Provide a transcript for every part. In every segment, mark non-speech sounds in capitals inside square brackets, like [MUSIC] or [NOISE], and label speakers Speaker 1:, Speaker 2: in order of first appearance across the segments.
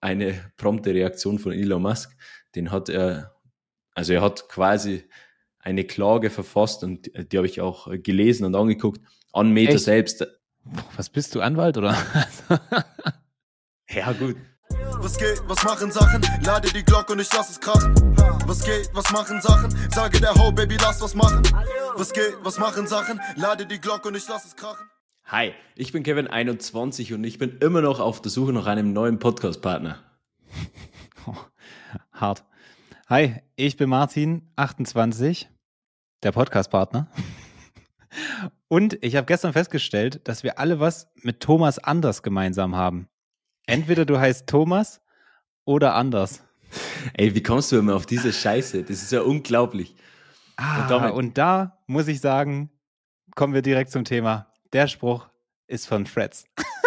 Speaker 1: eine prompte Reaktion von Elon Musk. Den hat er, also er hat quasi eine Klage verfasst und die habe ich auch gelesen und angeguckt an Meta Echt? selbst.
Speaker 2: Was bist du, Anwalt oder?
Speaker 1: ja, gut.
Speaker 3: Was geht, was machen Sachen? Lade die Glocke und ich lass es krachen. Was geht, was machen Sachen? Sage der Ho, Baby, lass was machen. Was geht, was machen Sachen? Lade die Glocke und ich lass es krachen.
Speaker 1: Hi, ich bin Kevin21 und ich bin immer noch auf der Suche nach einem neuen Podcast-Partner.
Speaker 2: Oh, [LAUGHS] hart. Hi, ich bin Martin28, der Podcast-Partner. [LAUGHS] Und ich habe gestern festgestellt, dass wir alle was mit Thomas Anders gemeinsam haben. Entweder du heißt Thomas oder Anders.
Speaker 1: Ey, wie kommst du immer auf diese Scheiße? Das ist ja unglaublich.
Speaker 2: Ah, und, und da muss ich sagen, kommen wir direkt zum Thema. Der Spruch ist von Freds.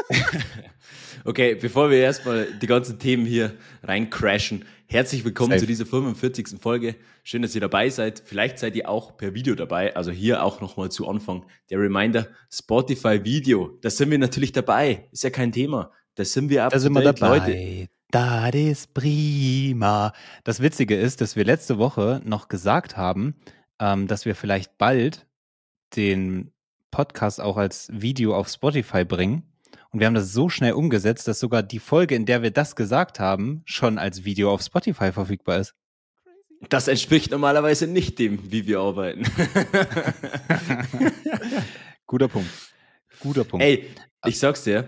Speaker 2: [LAUGHS]
Speaker 1: okay, bevor wir erstmal die ganzen Themen hier reincrashen, herzlich willkommen Safe. zu dieser 45. Folge. Schön, dass ihr dabei seid. Vielleicht seid ihr auch per Video dabei. Also hier auch nochmal zu Anfang der Reminder, Spotify Video. Da sind wir natürlich dabei. Ist ja kein Thema. Da sind wir ab.
Speaker 2: Da sind wir dabei. Leute. Das ist prima. Das Witzige ist, dass wir letzte Woche noch gesagt haben, ähm, dass wir vielleicht bald den Podcast auch als Video auf Spotify bringen. Und wir haben das so schnell umgesetzt, dass sogar die Folge, in der wir das gesagt haben, schon als Video auf Spotify verfügbar ist.
Speaker 1: Das entspricht normalerweise nicht dem, wie wir arbeiten. [LAUGHS]
Speaker 2: Guter Punkt. Guter Punkt.
Speaker 1: Ey, ich sag's dir,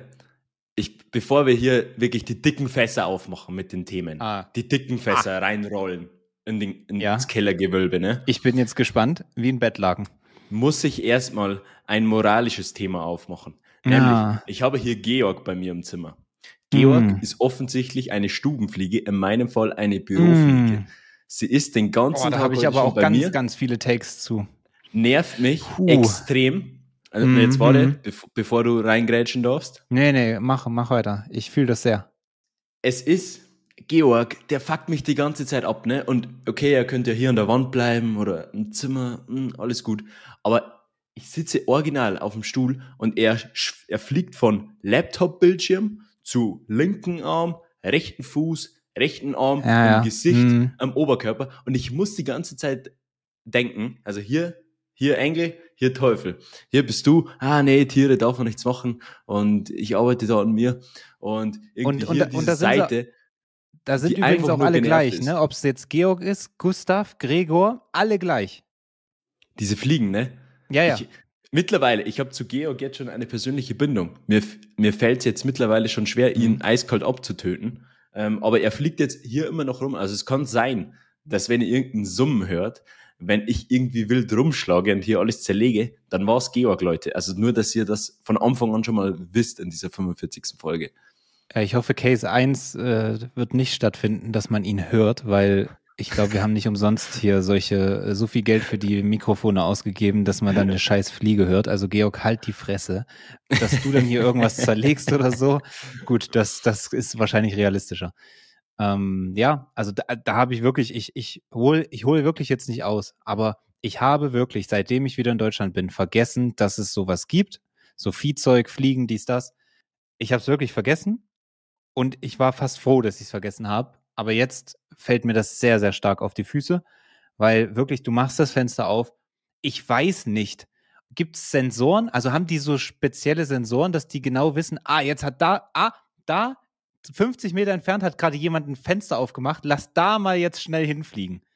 Speaker 1: ich, bevor wir hier wirklich die dicken Fässer aufmachen mit den Themen, ah. die dicken Fässer ah. reinrollen in den, ins ja. Kellergewölbe, ne?
Speaker 2: Ich bin jetzt gespannt, wie ein Bettlaken.
Speaker 1: Muss ich erstmal ein moralisches Thema aufmachen. Nämlich, ja. ich habe hier Georg bei mir im Zimmer. Georg mm. ist offensichtlich eine Stubenfliege, in meinem Fall eine Bürofliege. Mm. Sie ist den ganzen
Speaker 2: oh, da habe ich aber auch ganz, mir. ganz viele Takes zu.
Speaker 1: Nervt mich Puh. extrem. Also mm, jetzt warte, mm. bev bevor du reingrätschen darfst.
Speaker 2: Nee, nee, mach, mach weiter. Ich fühle das sehr.
Speaker 1: Es ist Georg, der fuckt mich die ganze Zeit ab, ne? Und okay, er könnte ja hier an der Wand bleiben oder im Zimmer, mh, hm, alles gut. Aber ich sitze original auf dem Stuhl und er, er fliegt von Laptop-Bildschirm zu linken Arm, rechten Fuß, rechten Arm, ja, ja. Gesicht, mhm. am Oberkörper. Und ich muss die ganze Zeit denken, also hier hier Engel, hier Teufel. Hier bist du, ah nee, Tiere darf man nichts machen und ich arbeite da an mir und irgendwie und, hier und, diese und Seite.
Speaker 2: Da sind übrigens auch alle gleich, ne? Ob es jetzt Georg ist, Gustav, Gregor, alle gleich.
Speaker 1: Diese Fliegen, ne?
Speaker 2: Ja, ja.
Speaker 1: Ich, mittlerweile, ich habe zu Georg jetzt schon eine persönliche Bindung. Mir, mir fällt es jetzt mittlerweile schon schwer, ihn mhm. eiskalt abzutöten. Ähm, aber er fliegt jetzt hier immer noch rum. Also es kann sein, dass wenn ihr irgendeinen Summen hört, wenn ich irgendwie wild rumschlage und hier alles zerlege, dann war es Georg, Leute. Also nur, dass ihr das von Anfang an schon mal wisst in dieser 45. Folge.
Speaker 2: Ich hoffe, Case 1 äh, wird nicht stattfinden, dass man ihn hört, weil ich glaube, wir haben nicht umsonst hier solche, äh, so viel Geld für die Mikrofone ausgegeben, dass man dann eine scheiß Fliege hört. Also Georg, halt die Fresse. Dass du dann hier irgendwas zerlegst oder so, gut, das, das ist wahrscheinlich realistischer. Ähm, ja, also da, da habe ich wirklich, ich, ich hole ich hol wirklich jetzt nicht aus, aber ich habe wirklich, seitdem ich wieder in Deutschland bin, vergessen, dass es sowas gibt. So Viehzeug, Fliegen, dies, das. Ich habe es wirklich vergessen und ich war fast froh, dass ich es vergessen habe. Aber jetzt fällt mir das sehr, sehr stark auf die Füße, weil wirklich, du machst das Fenster auf. Ich weiß nicht, gibt es Sensoren? Also haben die so spezielle Sensoren, dass die genau wissen, ah, jetzt hat da, ah, da 50 Meter entfernt hat gerade jemand ein Fenster aufgemacht, lass da mal jetzt schnell hinfliegen. [LAUGHS]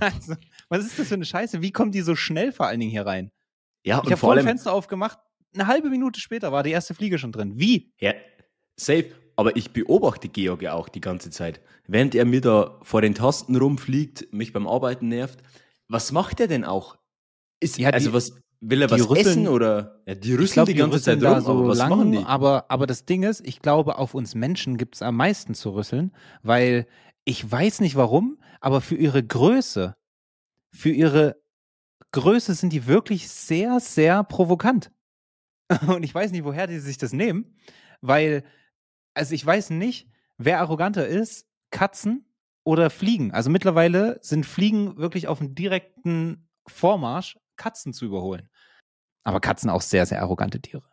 Speaker 2: Also, was ist das für eine Scheiße? Wie kommen die so schnell vor allen Dingen hier rein? Ja, ich habe vor allem Fenster aufgemacht, eine halbe Minute später war die erste Fliege schon drin. Wie?
Speaker 1: Ja, safe. Aber ich beobachte Georg ja auch die ganze Zeit. Während er mir da vor den Tasten rumfliegt, mich beim Arbeiten nervt, was macht er denn auch? Ist, ja, also was, Will er was rüsseln, essen oder?
Speaker 2: Ja, die rüsseln glaub, die ganze Zeit rum, so aber was lang, machen die? Aber, aber das Ding ist, ich glaube, auf uns Menschen gibt es am meisten zu rüsseln, weil ich weiß nicht warum, aber für ihre Größe, für ihre Größe sind die wirklich sehr, sehr provokant. [LAUGHS] Und ich weiß nicht, woher die sich das nehmen, weil, also ich weiß nicht, wer arroganter ist, Katzen oder Fliegen. Also mittlerweile sind Fliegen wirklich auf einem direkten Vormarsch Katzen zu überholen. Aber Katzen auch sehr, sehr arrogante Tiere.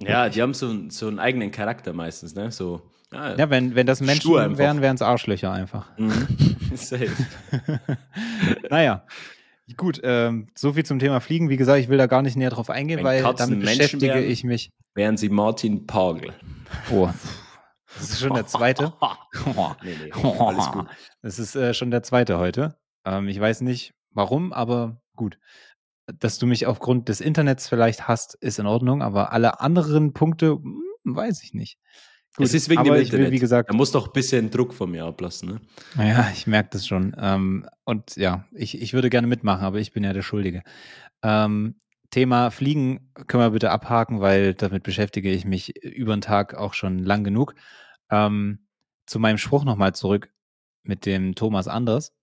Speaker 1: Ja, die haben so, so einen eigenen Charakter meistens, ne? So Ah,
Speaker 2: Ja, wenn, wenn das Menschen wären, wären es Arschlöcher einfach.
Speaker 1: Mhm. [LAUGHS] Safe. [LAUGHS]
Speaker 2: naja. Gut, ähm, so viel zum Thema Fliegen. Wie gesagt, ich will da gar nicht näher drauf eingehen,
Speaker 1: Wenn
Speaker 2: weil
Speaker 1: Katzen
Speaker 2: damit
Speaker 1: Menschen
Speaker 2: beschäftige
Speaker 1: wären-
Speaker 2: ich mich.
Speaker 1: Wären Sie Martin Pagel.
Speaker 2: Oh, das ist schon der zweite. [LAUGHS] [LAUGHS]
Speaker 1: nee, nee, alles gut.
Speaker 2: Das ist äh, schon der zweite heute. Ähm, ich weiß nicht warum, aber gut. Dass du mich aufgrund des Internets vielleicht hast, ist in Ordnung, aber alle anderen Punkte, hm, weiß ich nicht. Gut,
Speaker 1: es ist wegen dem
Speaker 2: ich will,
Speaker 1: Internet.
Speaker 2: wie gesagt,
Speaker 1: Er muss doch ein bisschen Druck von mir ablassen. Ne?
Speaker 2: Ja, ich merke das schon. Ähm, und ja, ich, ich würde gerne mitmachen, aber ich bin ja der Schuldige. Ähm, Thema Fliegen können wir bitte abhaken, weil damit beschäftige ich mich über den Tag auch schon lang genug. Ähm, zu meinem Spruch nochmal zurück mit dem Thomas Anders.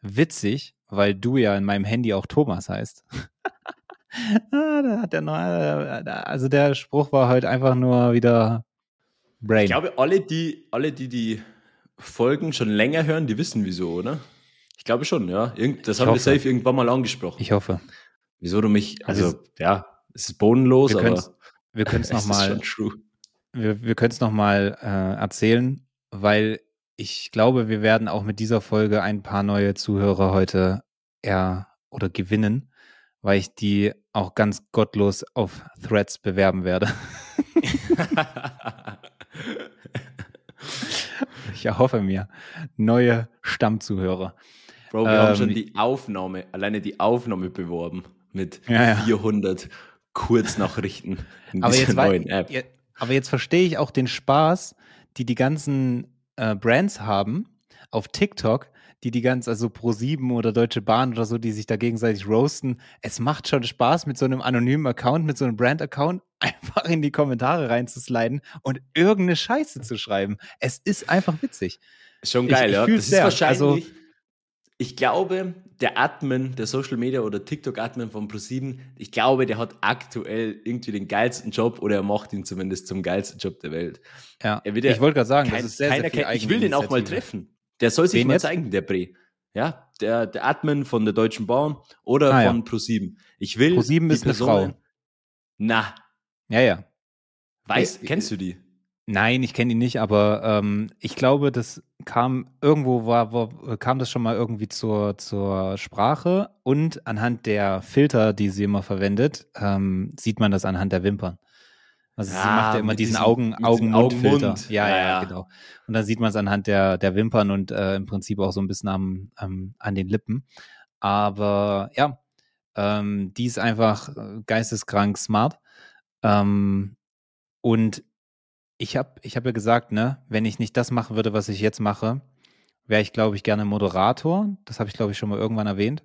Speaker 2: Witzig, weil du ja in meinem Handy auch Thomas heißt. [LAUGHS] ah, da hat der neue, also der Spruch war heute einfach nur wieder Brain.
Speaker 1: Ich glaube, alle die, alle, die die Folgen schon länger hören, die wissen wieso, oder? Ich glaube schon, ja. Irgend, das
Speaker 2: Ich
Speaker 1: haben wir
Speaker 2: hoffe.
Speaker 1: safe irgendwann mal angesprochen.
Speaker 2: ich hoffe.
Speaker 1: wieso du mich,
Speaker 2: Also
Speaker 1: also, ja, es ist bodenlos,
Speaker 2: Wir
Speaker 1: aber
Speaker 2: Wir können [LAUGHS] es nochmal. Wir, wir können es nochmal äh, erzählen, weil ich glaube, wir werden auch mit dieser Folge ein paar neue Zuhörer heute er oder gewinnen, weil ich die auch ganz gottlos auf Threads bewerben werde. [LAUGHS] Ich erhoffe mir neue Stammzuhörer.
Speaker 1: Bro, wir haben
Speaker 2: Ähm,
Speaker 1: schon die Aufnahme, alleine die Aufnahme beworben mit
Speaker 2: Ja, ja.
Speaker 1: 400 Kurznachrichten in
Speaker 2: Aber
Speaker 1: dieser
Speaker 2: jetzt,
Speaker 1: neuen App.
Speaker 2: Aber jetzt verstehe ich auch den Spaß, die die ganzen äh, Brands haben auf TikTok, die die ganz, also Pro7 oder Deutsche Bahn oder so, die sich da gegenseitig roasten. Es macht schon Spaß, mit so einem anonymen Account, mit so einem Brand-Account [LAUGHS] einfach in die Kommentare reinzusliden und irgendeine Scheiße zu schreiben. Es ist einfach witzig.
Speaker 1: Schon
Speaker 2: Ich-
Speaker 1: geil,
Speaker 2: ich
Speaker 1: ja.
Speaker 2: fühl's
Speaker 1: Das ist
Speaker 2: sehr.
Speaker 1: wahrscheinlich,
Speaker 2: Also-
Speaker 1: ich glaube, der Admin, der Social Media oder TikTok-Admin von ProSieben, ich glaube, der hat aktuell irgendwie den geilsten Job oder er macht ihn zumindest zum geilsten Job der Welt.
Speaker 2: Ja,
Speaker 1: ja
Speaker 2: ich wollte gerade sagen,
Speaker 1: Kein,
Speaker 2: das ist sehr,
Speaker 1: keiner
Speaker 2: sehr viel
Speaker 1: ich will den auch mal treffen. Der soll sich
Speaker 2: Wen
Speaker 1: mal
Speaker 2: jetzt?
Speaker 1: zeigen, der Bre. Ja, der, der Admin von der Deutschen Bahn oder
Speaker 2: Ah, ja.
Speaker 1: von ProSieben. Ich will.
Speaker 2: ProSieben ist eine
Speaker 1: Personen-
Speaker 2: Frau.
Speaker 1: Na,
Speaker 2: Ja, ja.
Speaker 1: weißt,
Speaker 2: Ja,
Speaker 1: kennst du die?
Speaker 2: Nein, ich kenne ihn nicht, aber ähm, ich glaube, das kam irgendwo war, war kam das schon mal irgendwie zur, zur Sprache und anhand der Filter, die sie immer verwendet, ähm, sieht man das anhand der Wimpern. Also sie
Speaker 1: Ja,
Speaker 2: macht ja immer diesen
Speaker 1: diesem-
Speaker 2: Augen,
Speaker 1: diesem
Speaker 2: Augen-Mund-Filter.
Speaker 1: Augen-Mund.
Speaker 2: Ja, ja,
Speaker 1: Ja, ja.
Speaker 2: genau. Und dann sieht man es anhand der, der Wimpern und äh, im Prinzip auch so ein bisschen am, am, an den Lippen. Aber ja, ähm, die ist einfach äh, geisteskrank smart. Ähm, und ich habe ich hab ja gesagt, ne, wenn ich nicht das machen würde, was ich jetzt mache, wäre ich, glaube ich, gerne Moderator. Das habe ich, glaube ich, schon mal irgendwann erwähnt.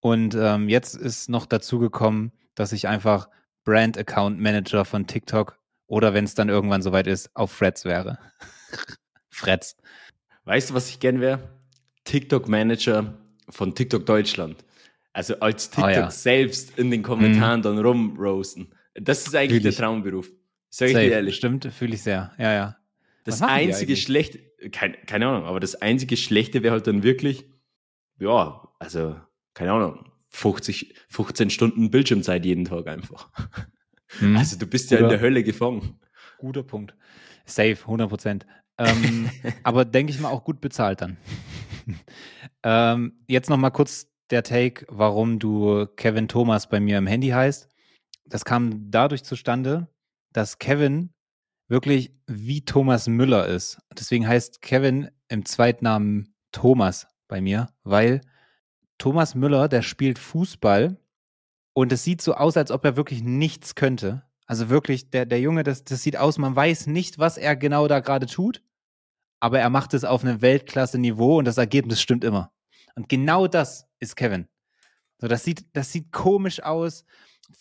Speaker 2: Und ähm, jetzt ist noch dazu gekommen, dass ich einfach Brand Account Manager von TikTok oder wenn es dann irgendwann soweit ist, auf Freds wäre. [LAUGHS] Freds.
Speaker 1: Weißt du, was ich gern wäre? TikTok-Manager von TikTok Deutschland. Also als TikTok
Speaker 2: Ah, ja.
Speaker 1: selbst in den Kommentaren dann rumroasten. Das ist eigentlich
Speaker 2: Fühl ich.
Speaker 1: der Traumberuf. Sag ich
Speaker 2: Safe.
Speaker 1: dir ehrlich.
Speaker 2: Stimmt, fühle ich sehr. Ja, ja.
Speaker 1: Das einzige? Schlechte, kein, keine Ahnung, aber das einzige Schlechte wäre halt dann wirklich, ja, also, keine Ahnung, 50, 15 Stunden Bildschirmzeit jeden Tag einfach.
Speaker 2: Hm.
Speaker 1: Also du bist ja in
Speaker 2: Oder-
Speaker 1: der Hölle gefangen.
Speaker 2: Guter Punkt. Safe, 100 Prozent. Ähm, [LAUGHS] aber denke ich mal auch gut bezahlt dann. [LAUGHS] ähm, jetzt noch mal kurz der Take, warum du Kevin Thomas bei mir im Handy heißt. Das kam dadurch zustande, dass Kevin wirklich wie Thomas Müller ist. Deswegen heißt Kevin im Zweitnamen Thomas bei mir, weil Thomas Müller, der spielt Fußball und es sieht so aus, als ob er wirklich nichts könnte. Also wirklich, der, der Junge, das, das sieht aus, man weiß nicht, was er genau da gerade tut, aber er macht es auf einem Weltklasse-Niveau und das Ergebnis stimmt immer. Und genau das ist Kevin. So, das sieht, das sieht komisch aus.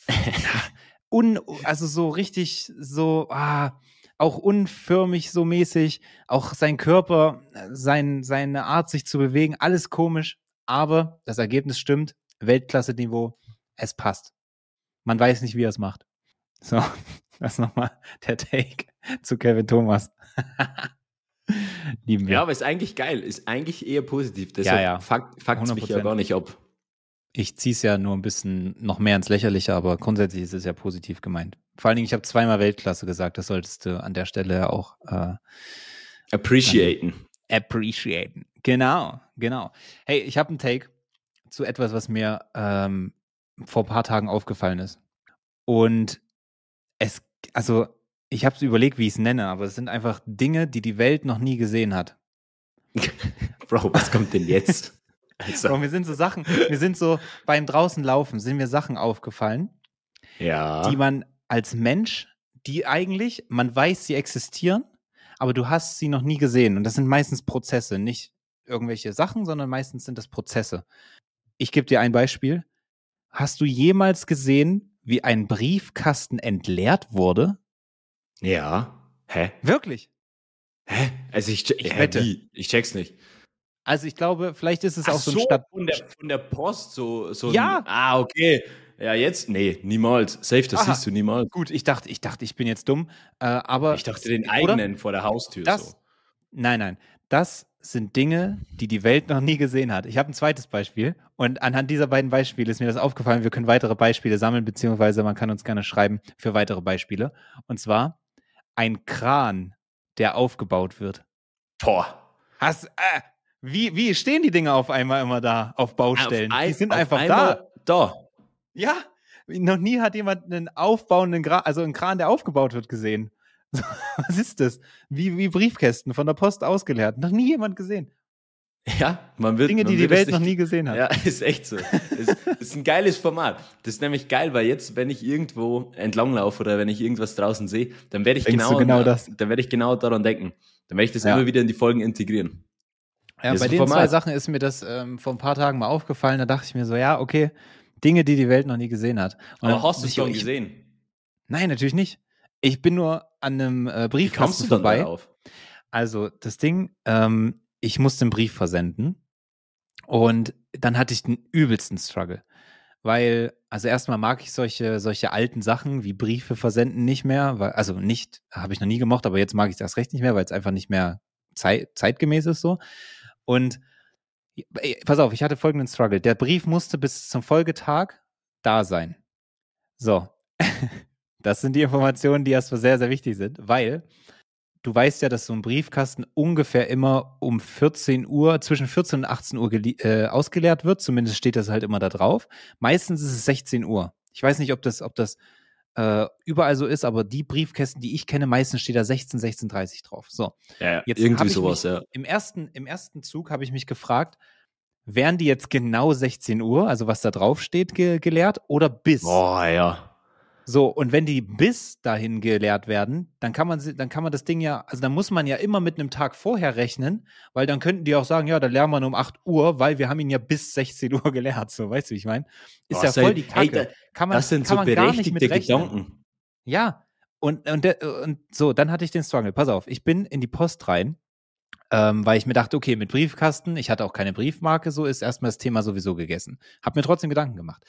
Speaker 2: [LAUGHS] Un, also so richtig, so, ah, auch unförmig so mäßig, auch sein Körper, sein, seine Art, sich zu bewegen, alles komisch, aber das Ergebnis stimmt, Weltklasse-Niveau, es passt. Man weiß nicht, wie er es macht. So, [LAUGHS] das nochmal der Take zu Kevin Thomas. [LAUGHS] Lieben wir.
Speaker 1: Ja, aber ist eigentlich geil, ist eigentlich eher positiv. Deshalb
Speaker 2: ja.
Speaker 1: fuckt, fuckt's mich ja
Speaker 2: 100%.
Speaker 1: gar nicht ab.
Speaker 2: Ich ziehe es ja nur ein bisschen noch mehr ins Lächerliche, aber grundsätzlich ist es ja positiv gemeint. Vor allen Dingen, ich habe zweimal Weltklasse gesagt, das solltest du an der Stelle ja auch äh,
Speaker 1: Appreciaten.
Speaker 2: appreciaten. Genau, genau. Hey, ich habe einen Take zu etwas, was mir ähm, vor ein paar Tagen aufgefallen ist. Und es, also ich habe es überlegt, wie ich es nenne, aber es sind einfach Dinge, die die Welt noch nie gesehen hat. [LAUGHS]
Speaker 1: Bro, was kommt denn jetzt? [LAUGHS] Also,
Speaker 2: Bro, mir sind so Sachen, mir sind so beim draußen laufen, sind mir Sachen aufgefallen,
Speaker 1: ja.
Speaker 2: die man als Mensch, die eigentlich, man weiß, sie existieren, aber du hast sie noch nie gesehen. Und das sind meistens Prozesse, nicht irgendwelche Sachen, sondern meistens sind das Prozesse. Ich gebe dir ein Beispiel. Hast du jemals gesehen, wie ein Briefkasten entleert wurde?
Speaker 1: ja. Hä?
Speaker 2: Wirklich?
Speaker 1: Hä? Also ich,
Speaker 2: Ich
Speaker 1: hä,
Speaker 2: wette.
Speaker 1: Wie? Ich check's nicht.
Speaker 2: Also ich glaube, vielleicht ist es auch
Speaker 1: Ach
Speaker 2: so ein Stadt.
Speaker 1: von der, von der Post so, so
Speaker 2: Ja.
Speaker 1: Ein, ah, okay. Ja, jetzt? Nee, niemals. Safe, das
Speaker 2: Aha.
Speaker 1: siehst du niemals.
Speaker 2: Gut, ich dachte, ich dachte, ich bin jetzt dumm, äh, aber
Speaker 1: Ich dachte den
Speaker 2: oder?
Speaker 1: eigenen vor der Haustür
Speaker 2: Das,
Speaker 1: so.
Speaker 2: nein, nein, das sind Dinge, die die Welt noch nie gesehen hat. Ich habe ein zweites Beispiel und anhand dieser beiden Beispiele ist mir das aufgefallen. Wir können weitere Beispiele sammeln, beziehungsweise man kann uns gerne schreiben für weitere Beispiele. Und zwar ein Kran, der aufgebaut wird.
Speaker 1: Boah.
Speaker 2: Hast, äh, wie, wie stehen die Dinge auf einmal immer da auf Baustellen?
Speaker 1: Auf
Speaker 2: die sind einfach da.
Speaker 1: Da.
Speaker 2: Ja, noch nie hat jemand einen aufbauenden Kran, also einen Kran, der aufgebaut wird, gesehen. [LAUGHS] Was ist das? Wie, wie Briefkästen von der Post ausgeleert. Noch nie jemand gesehen.
Speaker 1: Ja, man wird.
Speaker 2: Dinge, die die Welt noch nie gesehen hat.
Speaker 1: Ja, [LAUGHS] ist echt so. ist, ist ein geiles Format. Das ist nämlich geil, weil jetzt, wenn ich irgendwo entlanglaufe oder wenn ich irgendwas draußen sehe, dann werde ich
Speaker 2: Denkst
Speaker 1: genau,
Speaker 2: genau das?
Speaker 1: dann werde ich genau daran denken. Dann werde ich das
Speaker 2: Ja.
Speaker 1: immer wieder in die Folgen integrieren.
Speaker 2: Ja, bei
Speaker 1: ist
Speaker 2: den
Speaker 1: ein
Speaker 2: zwei
Speaker 1: Format.
Speaker 2: Sachen ist mir das ähm, vor ein paar Tagen mal aufgefallen. Da dachte ich mir so, ja, okay, Dinge, die die Welt noch nie gesehen hat. Und
Speaker 1: Aber
Speaker 2: dann-
Speaker 1: hast du es
Speaker 2: ich-
Speaker 1: schon
Speaker 2: ich-
Speaker 1: gesehen?
Speaker 2: Nein, natürlich nicht. Ich bin nur an einem äh,
Speaker 1: Wie
Speaker 2: Briefkasten
Speaker 1: kommst du dann
Speaker 2: vorbei.
Speaker 1: darauf?
Speaker 2: Also das Ding, ähm, ich musste einen Brief versenden und dann hatte ich den übelsten Struggle. Weil, also erstmal mag ich solche, solche alten Sachen wie Briefe versenden nicht mehr, weil, also nicht, habe ich noch nie gemocht, aber jetzt mag ich es erst recht nicht mehr, weil es einfach nicht mehr zei zeitgemäß ist so. Und ey, pass auf, ich hatte folgenden Struggle. Der Brief musste bis zum Folgetag da sein. So. [LAUGHS] Das sind die Informationen, die erstmal sehr, sehr wichtig sind, weil du weißt ja, dass so ein Briefkasten ungefähr immer um 14 Uhr, zwischen 14 und 18 Uhr äh, ausgeleert wird. Zumindest steht das halt immer da drauf. Meistens ist es 16 Uhr. Ich weiß nicht, ob das, ob das äh, überall so ist, aber die Briefkästen, die ich kenne, meistens steht da 16, 16.30 drauf. So.
Speaker 1: Ja,
Speaker 2: Jetzt
Speaker 1: irgendwie sowas,
Speaker 2: mich,
Speaker 1: ja.
Speaker 2: Im ersten, Im ersten Zug habe ich mich gefragt, wären die jetzt genau 16 Uhr, also was da drauf steht, ge geleert oder bis?
Speaker 1: Boah, ja.
Speaker 2: So, und wenn die bis dahin geleert werden, dann kann man sie, dann kann man das Ding ja, also dann muss man ja immer mit einem Tag vorher rechnen, weil dann könnten die auch sagen, ja, dann lernen wir um 8 Uhr, weil wir haben ihn ja bis 16 Uhr [LAUGHS] geleert, so, weißt du, wie ich meine? Ist
Speaker 1: Boah,
Speaker 2: ja voll die
Speaker 1: ey,
Speaker 2: Kacke.
Speaker 1: da-
Speaker 2: kann man,
Speaker 1: Das sind
Speaker 2: kann
Speaker 1: so berechtigte. Gedanken.
Speaker 2: Ja, und, und, der, und so, dann hatte ich den Struggle. Pass auf, ich bin in die Post rein, ähm, weil ich mir dachte, okay, mit Briefkasten, ich hatte auch keine Briefmarke, so ist erstmal das Thema sowieso gegessen. Hab mir trotzdem Gedanken gemacht.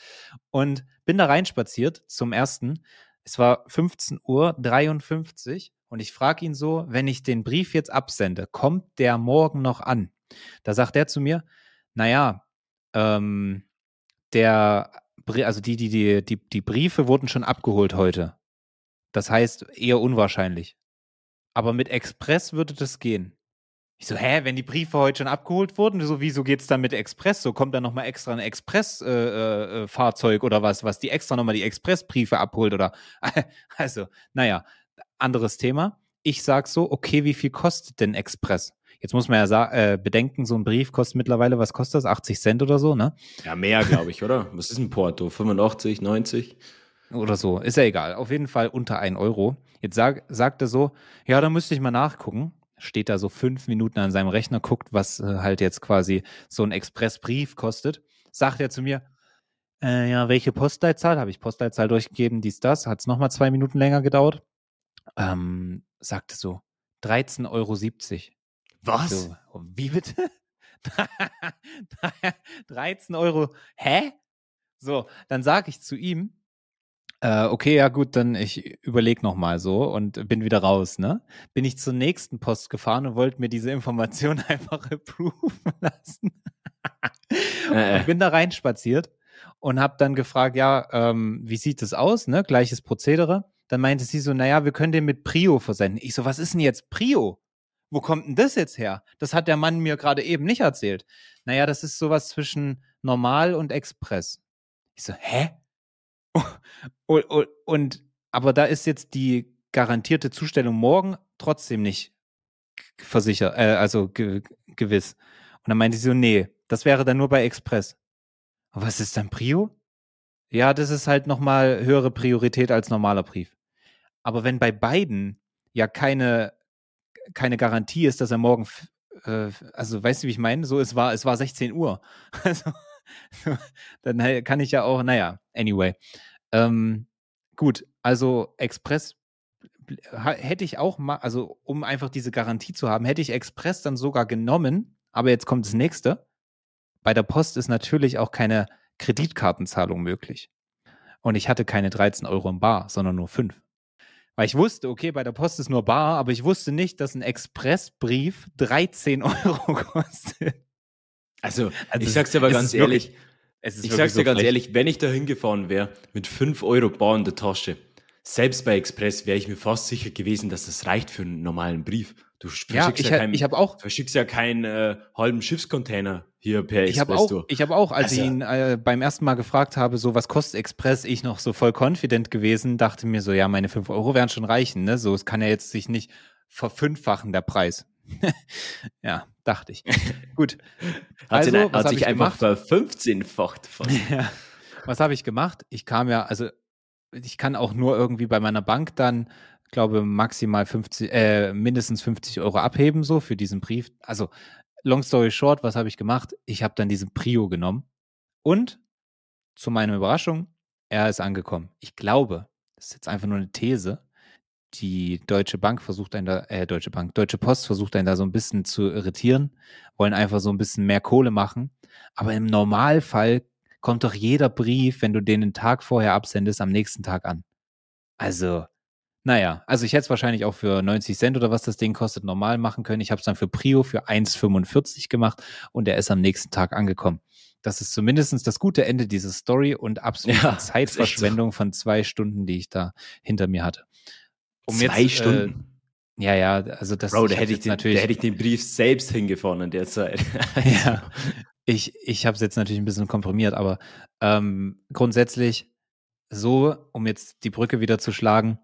Speaker 2: Und bin da reinspaziert zum ersten. Es war 15 Uhr 53 und ich frage ihn so, wenn ich den Brief jetzt absende, kommt der morgen noch an? Da sagt er zu mir, naja, ähm, der, also die, die, die, die, die Briefe wurden schon abgeholt heute. Das heißt, eher unwahrscheinlich. Aber mit Express würde das gehen. Ich so, hä, wenn die Briefe heute schon abgeholt wurden, so, wieso geht's dann mit Express? So kommt dann nochmal extra ein Express-Fahrzeug äh, äh, Fahrzeug oder was, was die extra nochmal die Expressbriefe abholt oder. [LAUGHS] Also, naja, anderes Thema. Ich sag so, okay, wie viel kostet denn Express? Jetzt muss man ja äh, bedenken, so ein Brief kostet mittlerweile, was kostet das? 80 Cent oder so, ne?
Speaker 1: Ja, mehr, glaube ich, oder? Was ist ein Porto? 85, 90?
Speaker 2: Oder so. Ist ja egal. Auf jeden Fall unter 1 Euro. Jetzt sag, sagt er so, ja, da müsste ich mal nachgucken. Steht da so fünf Minuten an seinem Rechner, guckt, was äh, halt jetzt quasi so ein Expressbrief kostet. Sagt er zu mir, äh, ja, welche Postleitzahl? Habe ich Postleitzahl durchgegeben, dies, das. Hat es nochmal zwei Minuten länger gedauert. Ähm, sagte so, 13,70 Euro.
Speaker 1: Was?
Speaker 2: So, wie bitte? [LAUGHS] 13 Euro. Hä? So, dann sage ich zu ihm, äh, okay, ja gut, dann ich überlege nochmal so und bin wieder raus, ne? Bin ich zur nächsten Post gefahren und wollte mir diese Information [LAUGHS] einfach approven lassen.
Speaker 1: Äh,
Speaker 2: Und bin da reinspaziert und habe dann gefragt, ja, ähm, wie sieht es aus, ne? Gleiches Prozedere. Dann meinte sie so, naja, wir können den mit Prio versenden. Ich so, was ist denn jetzt Prio? wo kommt denn das jetzt her? Das hat der Mann mir gerade eben nicht erzählt. Naja, das ist sowas zwischen normal und Express. Ich so, hä? [LAUGHS] Und, und, und aber da ist jetzt die garantierte Zustellung morgen trotzdem nicht versichert, äh, also ge gewiss. Und dann meinte sie so, nee, das wäre dann nur bei Express. Was ist dann Prio? Ja, das ist halt nochmal höhere Priorität als normaler Brief. Aber wenn bei beiden ja keine, keine Garantie ist, dass er morgen, äh, also weißt du, wie ich meine? So, es war, es war 16 Uhr. [LAUGHS] Also, dann kann ich ja auch, naja, anyway. Ähm, gut, also Express hätte ich auch mal, also um einfach diese Garantie zu haben, hätte ich Express dann sogar genommen, aber jetzt kommt das nächste. Bei der Post ist natürlich auch keine Kreditkartenzahlung möglich. Und ich hatte keine 13 Euro im Bar, sondern nur 5. Weil ich wusste, okay, bei der Post ist nur bar, aber ich wusste nicht, dass ein Expressbrief 13 Euro [LAUGHS] kostet.
Speaker 1: Also, also ich sag's dir aber ganz ehrlich, ich sag's dir so ganz ehrlich, wenn ich da hingefahren wäre mit 5 Euro bar in der Tasche, selbst bei Express wäre ich mir fast sicher gewesen, dass das reicht für einen normalen Brief. Du
Speaker 2: ja, ich, ja kein, ich habe auch
Speaker 1: verschickst ja keinen äh, halben Schiffscontainer hier per
Speaker 2: Express. Ich habe auch, ich habe auch, als also, ich ihn äh, beim ersten Mal gefragt habe, so was kostet Express, ich noch so voll confident gewesen, dachte mir so, ja, meine fünf Euro werden schon reichen, ne? So, es kann ja jetzt sich nicht verfünffachen der Preis. [LAUGHS] ja, dachte ich. [LAUGHS] Gut.
Speaker 1: Hat, also, hat sich einfach verfünfzehnfacht. [LAUGHS]
Speaker 2: ja. Was habe ich gemacht? Ich kam ja, also ich kann auch nur irgendwie bei meiner Bank dann glaube, maximal 50, äh, mindestens 50 Euro abheben, so für diesen Brief. Also, long story short, was habe ich gemacht? Ich habe dann diesen Prio genommen und zu meiner Überraschung, er ist angekommen. Ich glaube, das ist jetzt einfach nur eine These. Die Deutsche Bank versucht einen da, äh, Deutsche Bank, Deutsche Post versucht einen da so ein bisschen zu irritieren, wollen einfach so ein bisschen mehr Kohle machen. Aber im Normalfall kommt doch jeder Brief, wenn du den einen Tag vorher absendest, am nächsten Tag an. Also, naja, also ich hätte es wahrscheinlich auch für 90 Cent oder was das Ding kostet normal machen können. Ich habe es dann für Prio für 1,45 gemacht und er ist am nächsten Tag angekommen. Das ist zumindest das gute Ende dieser Story und absolute ja, Zeitverschwendung so. von zwei Stunden, die ich da hinter mir hatte.
Speaker 1: Um zwei jetzt, äh, Stunden?
Speaker 2: Äh, ja, ja, also das
Speaker 1: Bro, da hätte ich, den, natürlich, da hätte ich den Brief selbst hingefahren in der Zeit. [LAUGHS] [LAUGHS]
Speaker 2: ja, ich, ich habe es jetzt natürlich ein bisschen komprimiert, aber ähm, grundsätzlich so, um jetzt die Brücke wieder zu schlagen,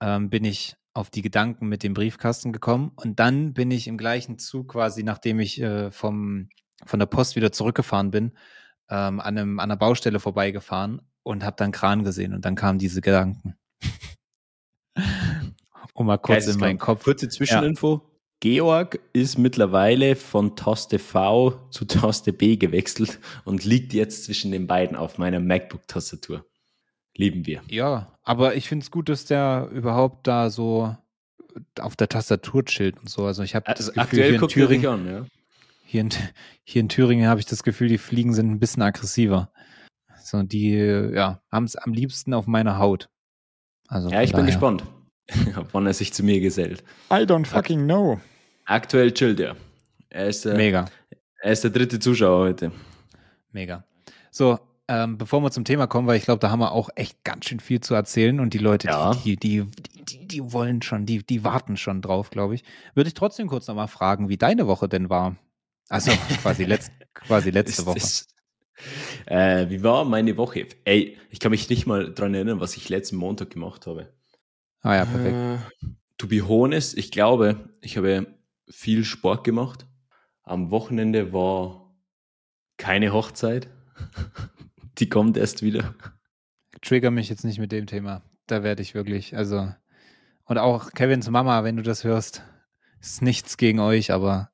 Speaker 2: ähm, bin ich auf die Gedanken mit dem Briefkasten gekommen und dann bin ich im gleichen Zug quasi, nachdem ich äh, vom, von der Post wieder zurückgefahren bin, ähm, an, einem, an einer Baustelle vorbeigefahren und habe dann Kran gesehen und dann kamen diese Gedanken. [LAUGHS] um mal kurz in meinen Kopf.
Speaker 1: Kurze Zwischeninfo. Ja. Georg ist mittlerweile von Taste V zu Taste B gewechselt und liegt jetzt zwischen den beiden auf meiner MacBook-Tastatur lieben wir.
Speaker 2: Ja, aber ich finde es gut, dass der überhaupt da so auf der Tastatur chillt und so. Also ich habe
Speaker 1: also das Gefühl, aktuell hier in Thüringen, an, ja.
Speaker 2: hier, in, hier in Thüringen habe ich das Gefühl, die Fliegen sind ein bisschen aggressiver. So, die ja, haben es am liebsten auf meiner Haut.
Speaker 1: Also ja, ich daher. bin gespannt, [LAUGHS] wann er sich zu mir gesellt.
Speaker 2: I don't fucking know.
Speaker 1: Aktuell chillt er. Er ist, äh,
Speaker 2: Mega.
Speaker 1: Er ist der dritte Zuschauer heute.
Speaker 2: Mega. So, ähm, bevor wir zum Thema kommen, weil ich glaube, da haben wir auch echt ganz schön viel zu erzählen und die Leute, ja. die, die, die, die, wollen schon, die, die warten schon drauf, glaube ich. Würde ich trotzdem kurz nochmal fragen, wie deine Woche denn war. Also [LAUGHS] quasi, letzt, quasi letzte Woche.
Speaker 1: Das, [LAUGHS] äh, wie war meine Woche? Ey, ich kann mich nicht mal dran erinnern, was ich letzten Montag gemacht habe.
Speaker 2: Ah ja, perfekt.
Speaker 1: Äh, to be honest, ich glaube, ich habe viel Sport gemacht. Am Wochenende war keine Hochzeit. [LAUGHS] die kommt erst wieder.
Speaker 2: Trigger mich jetzt nicht mit dem Thema. Da werde ich wirklich, also. Und auch Kevins Mama, wenn du das hörst, ist nichts gegen euch, aber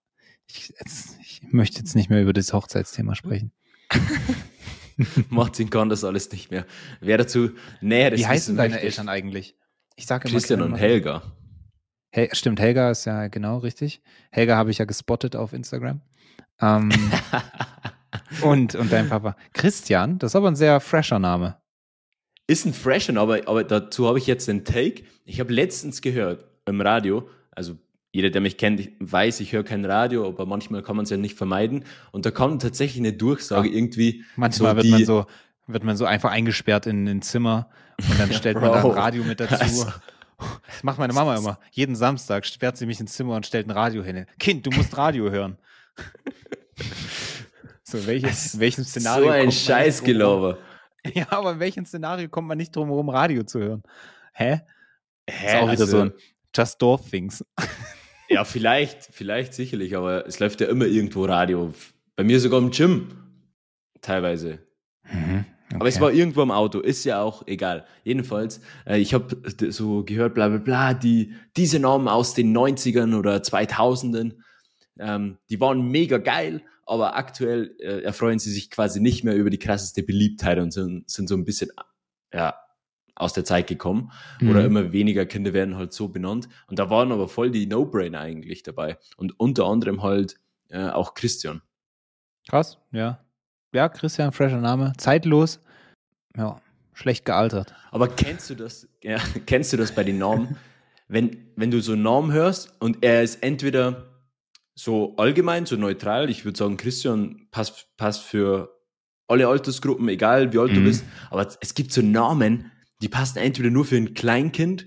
Speaker 2: ich, jetzt, ich möchte jetzt nicht mehr über das Hochzeitsthema sprechen. [LAUGHS]
Speaker 1: Martin kann das alles nicht mehr. Wer dazu näher
Speaker 2: Wie heißen deine möchte, Eltern eigentlich?
Speaker 1: Ich sage Christian und Helga.
Speaker 2: Hey, stimmt, Helga ist ja genau richtig. Helga habe ich ja gespottet auf Instagram. Ähm, [LAUGHS] Und, und dein Papa. Christian, das ist aber ein sehr fresher Name.
Speaker 1: Ist ein fresher, aber, aber dazu habe ich jetzt den Take. Ich habe letztens gehört im Radio, also jeder, der mich kennt, weiß, ich höre kein Radio, aber manchmal kann man es ja nicht vermeiden. Und da kam tatsächlich eine Durchsage ja. irgendwie.
Speaker 2: Manchmal so wird, die, man so, wird man so einfach eingesperrt in ein Zimmer und dann [LAUGHS] stellt man da ein Radio mit dazu. Also, Das macht meine Mama immer. Jeden Samstag sperrt sie mich ins Zimmer und stellt ein Radio hin. Kind, du musst Radio hören. [LAUGHS] so, welches, in welchem Szenario?
Speaker 1: so ein
Speaker 2: kommt?
Speaker 1: Scheißgelaber. [LAUGHS]
Speaker 2: Ja, aber in welchem Szenario kommt man nicht drum herum, Radio zu hören? Hä?
Speaker 1: Hä,
Speaker 2: ist auch wieder
Speaker 1: also-
Speaker 2: so ein Just Door Things.
Speaker 1: Ja, vielleicht, vielleicht sicherlich, aber es läuft ja immer irgendwo Radio. Bei mir sogar im Gym. Teilweise. Aber es
Speaker 2: Okay.
Speaker 1: war irgendwo im Auto, ist ja auch egal. Jedenfalls, äh, ich habe so gehört, bla bla bla, die, diese Namen aus den 90ern oder 2000ern, ähm, die waren mega geil, aber aktuell äh, erfreuen sie sich quasi nicht mehr über die krasseste Beliebtheit und sind, sind so ein bisschen ja, aus der Zeit gekommen. Oder
Speaker 2: Mhm.
Speaker 1: immer weniger Kinder werden halt so benannt. Und da waren aber voll die No-Brainer eigentlich dabei. Und unter anderem halt äh, auch Christian.
Speaker 2: Krass, ja. Ja, Christian, fresher Name. Zeitlos. Ja, schlecht gealtert.
Speaker 1: Aber kennst du das, ja, [LAUGHS] kennst du das bei den Namen? wenn, wenn du so einen Namen hörst und er ist entweder so allgemein, so neutral, ich würde sagen, Christian passt, passt für alle Altersgruppen, egal wie alt du
Speaker 2: Mhm.
Speaker 1: bist, aber es gibt so Namen, die passen entweder nur für ein Kleinkind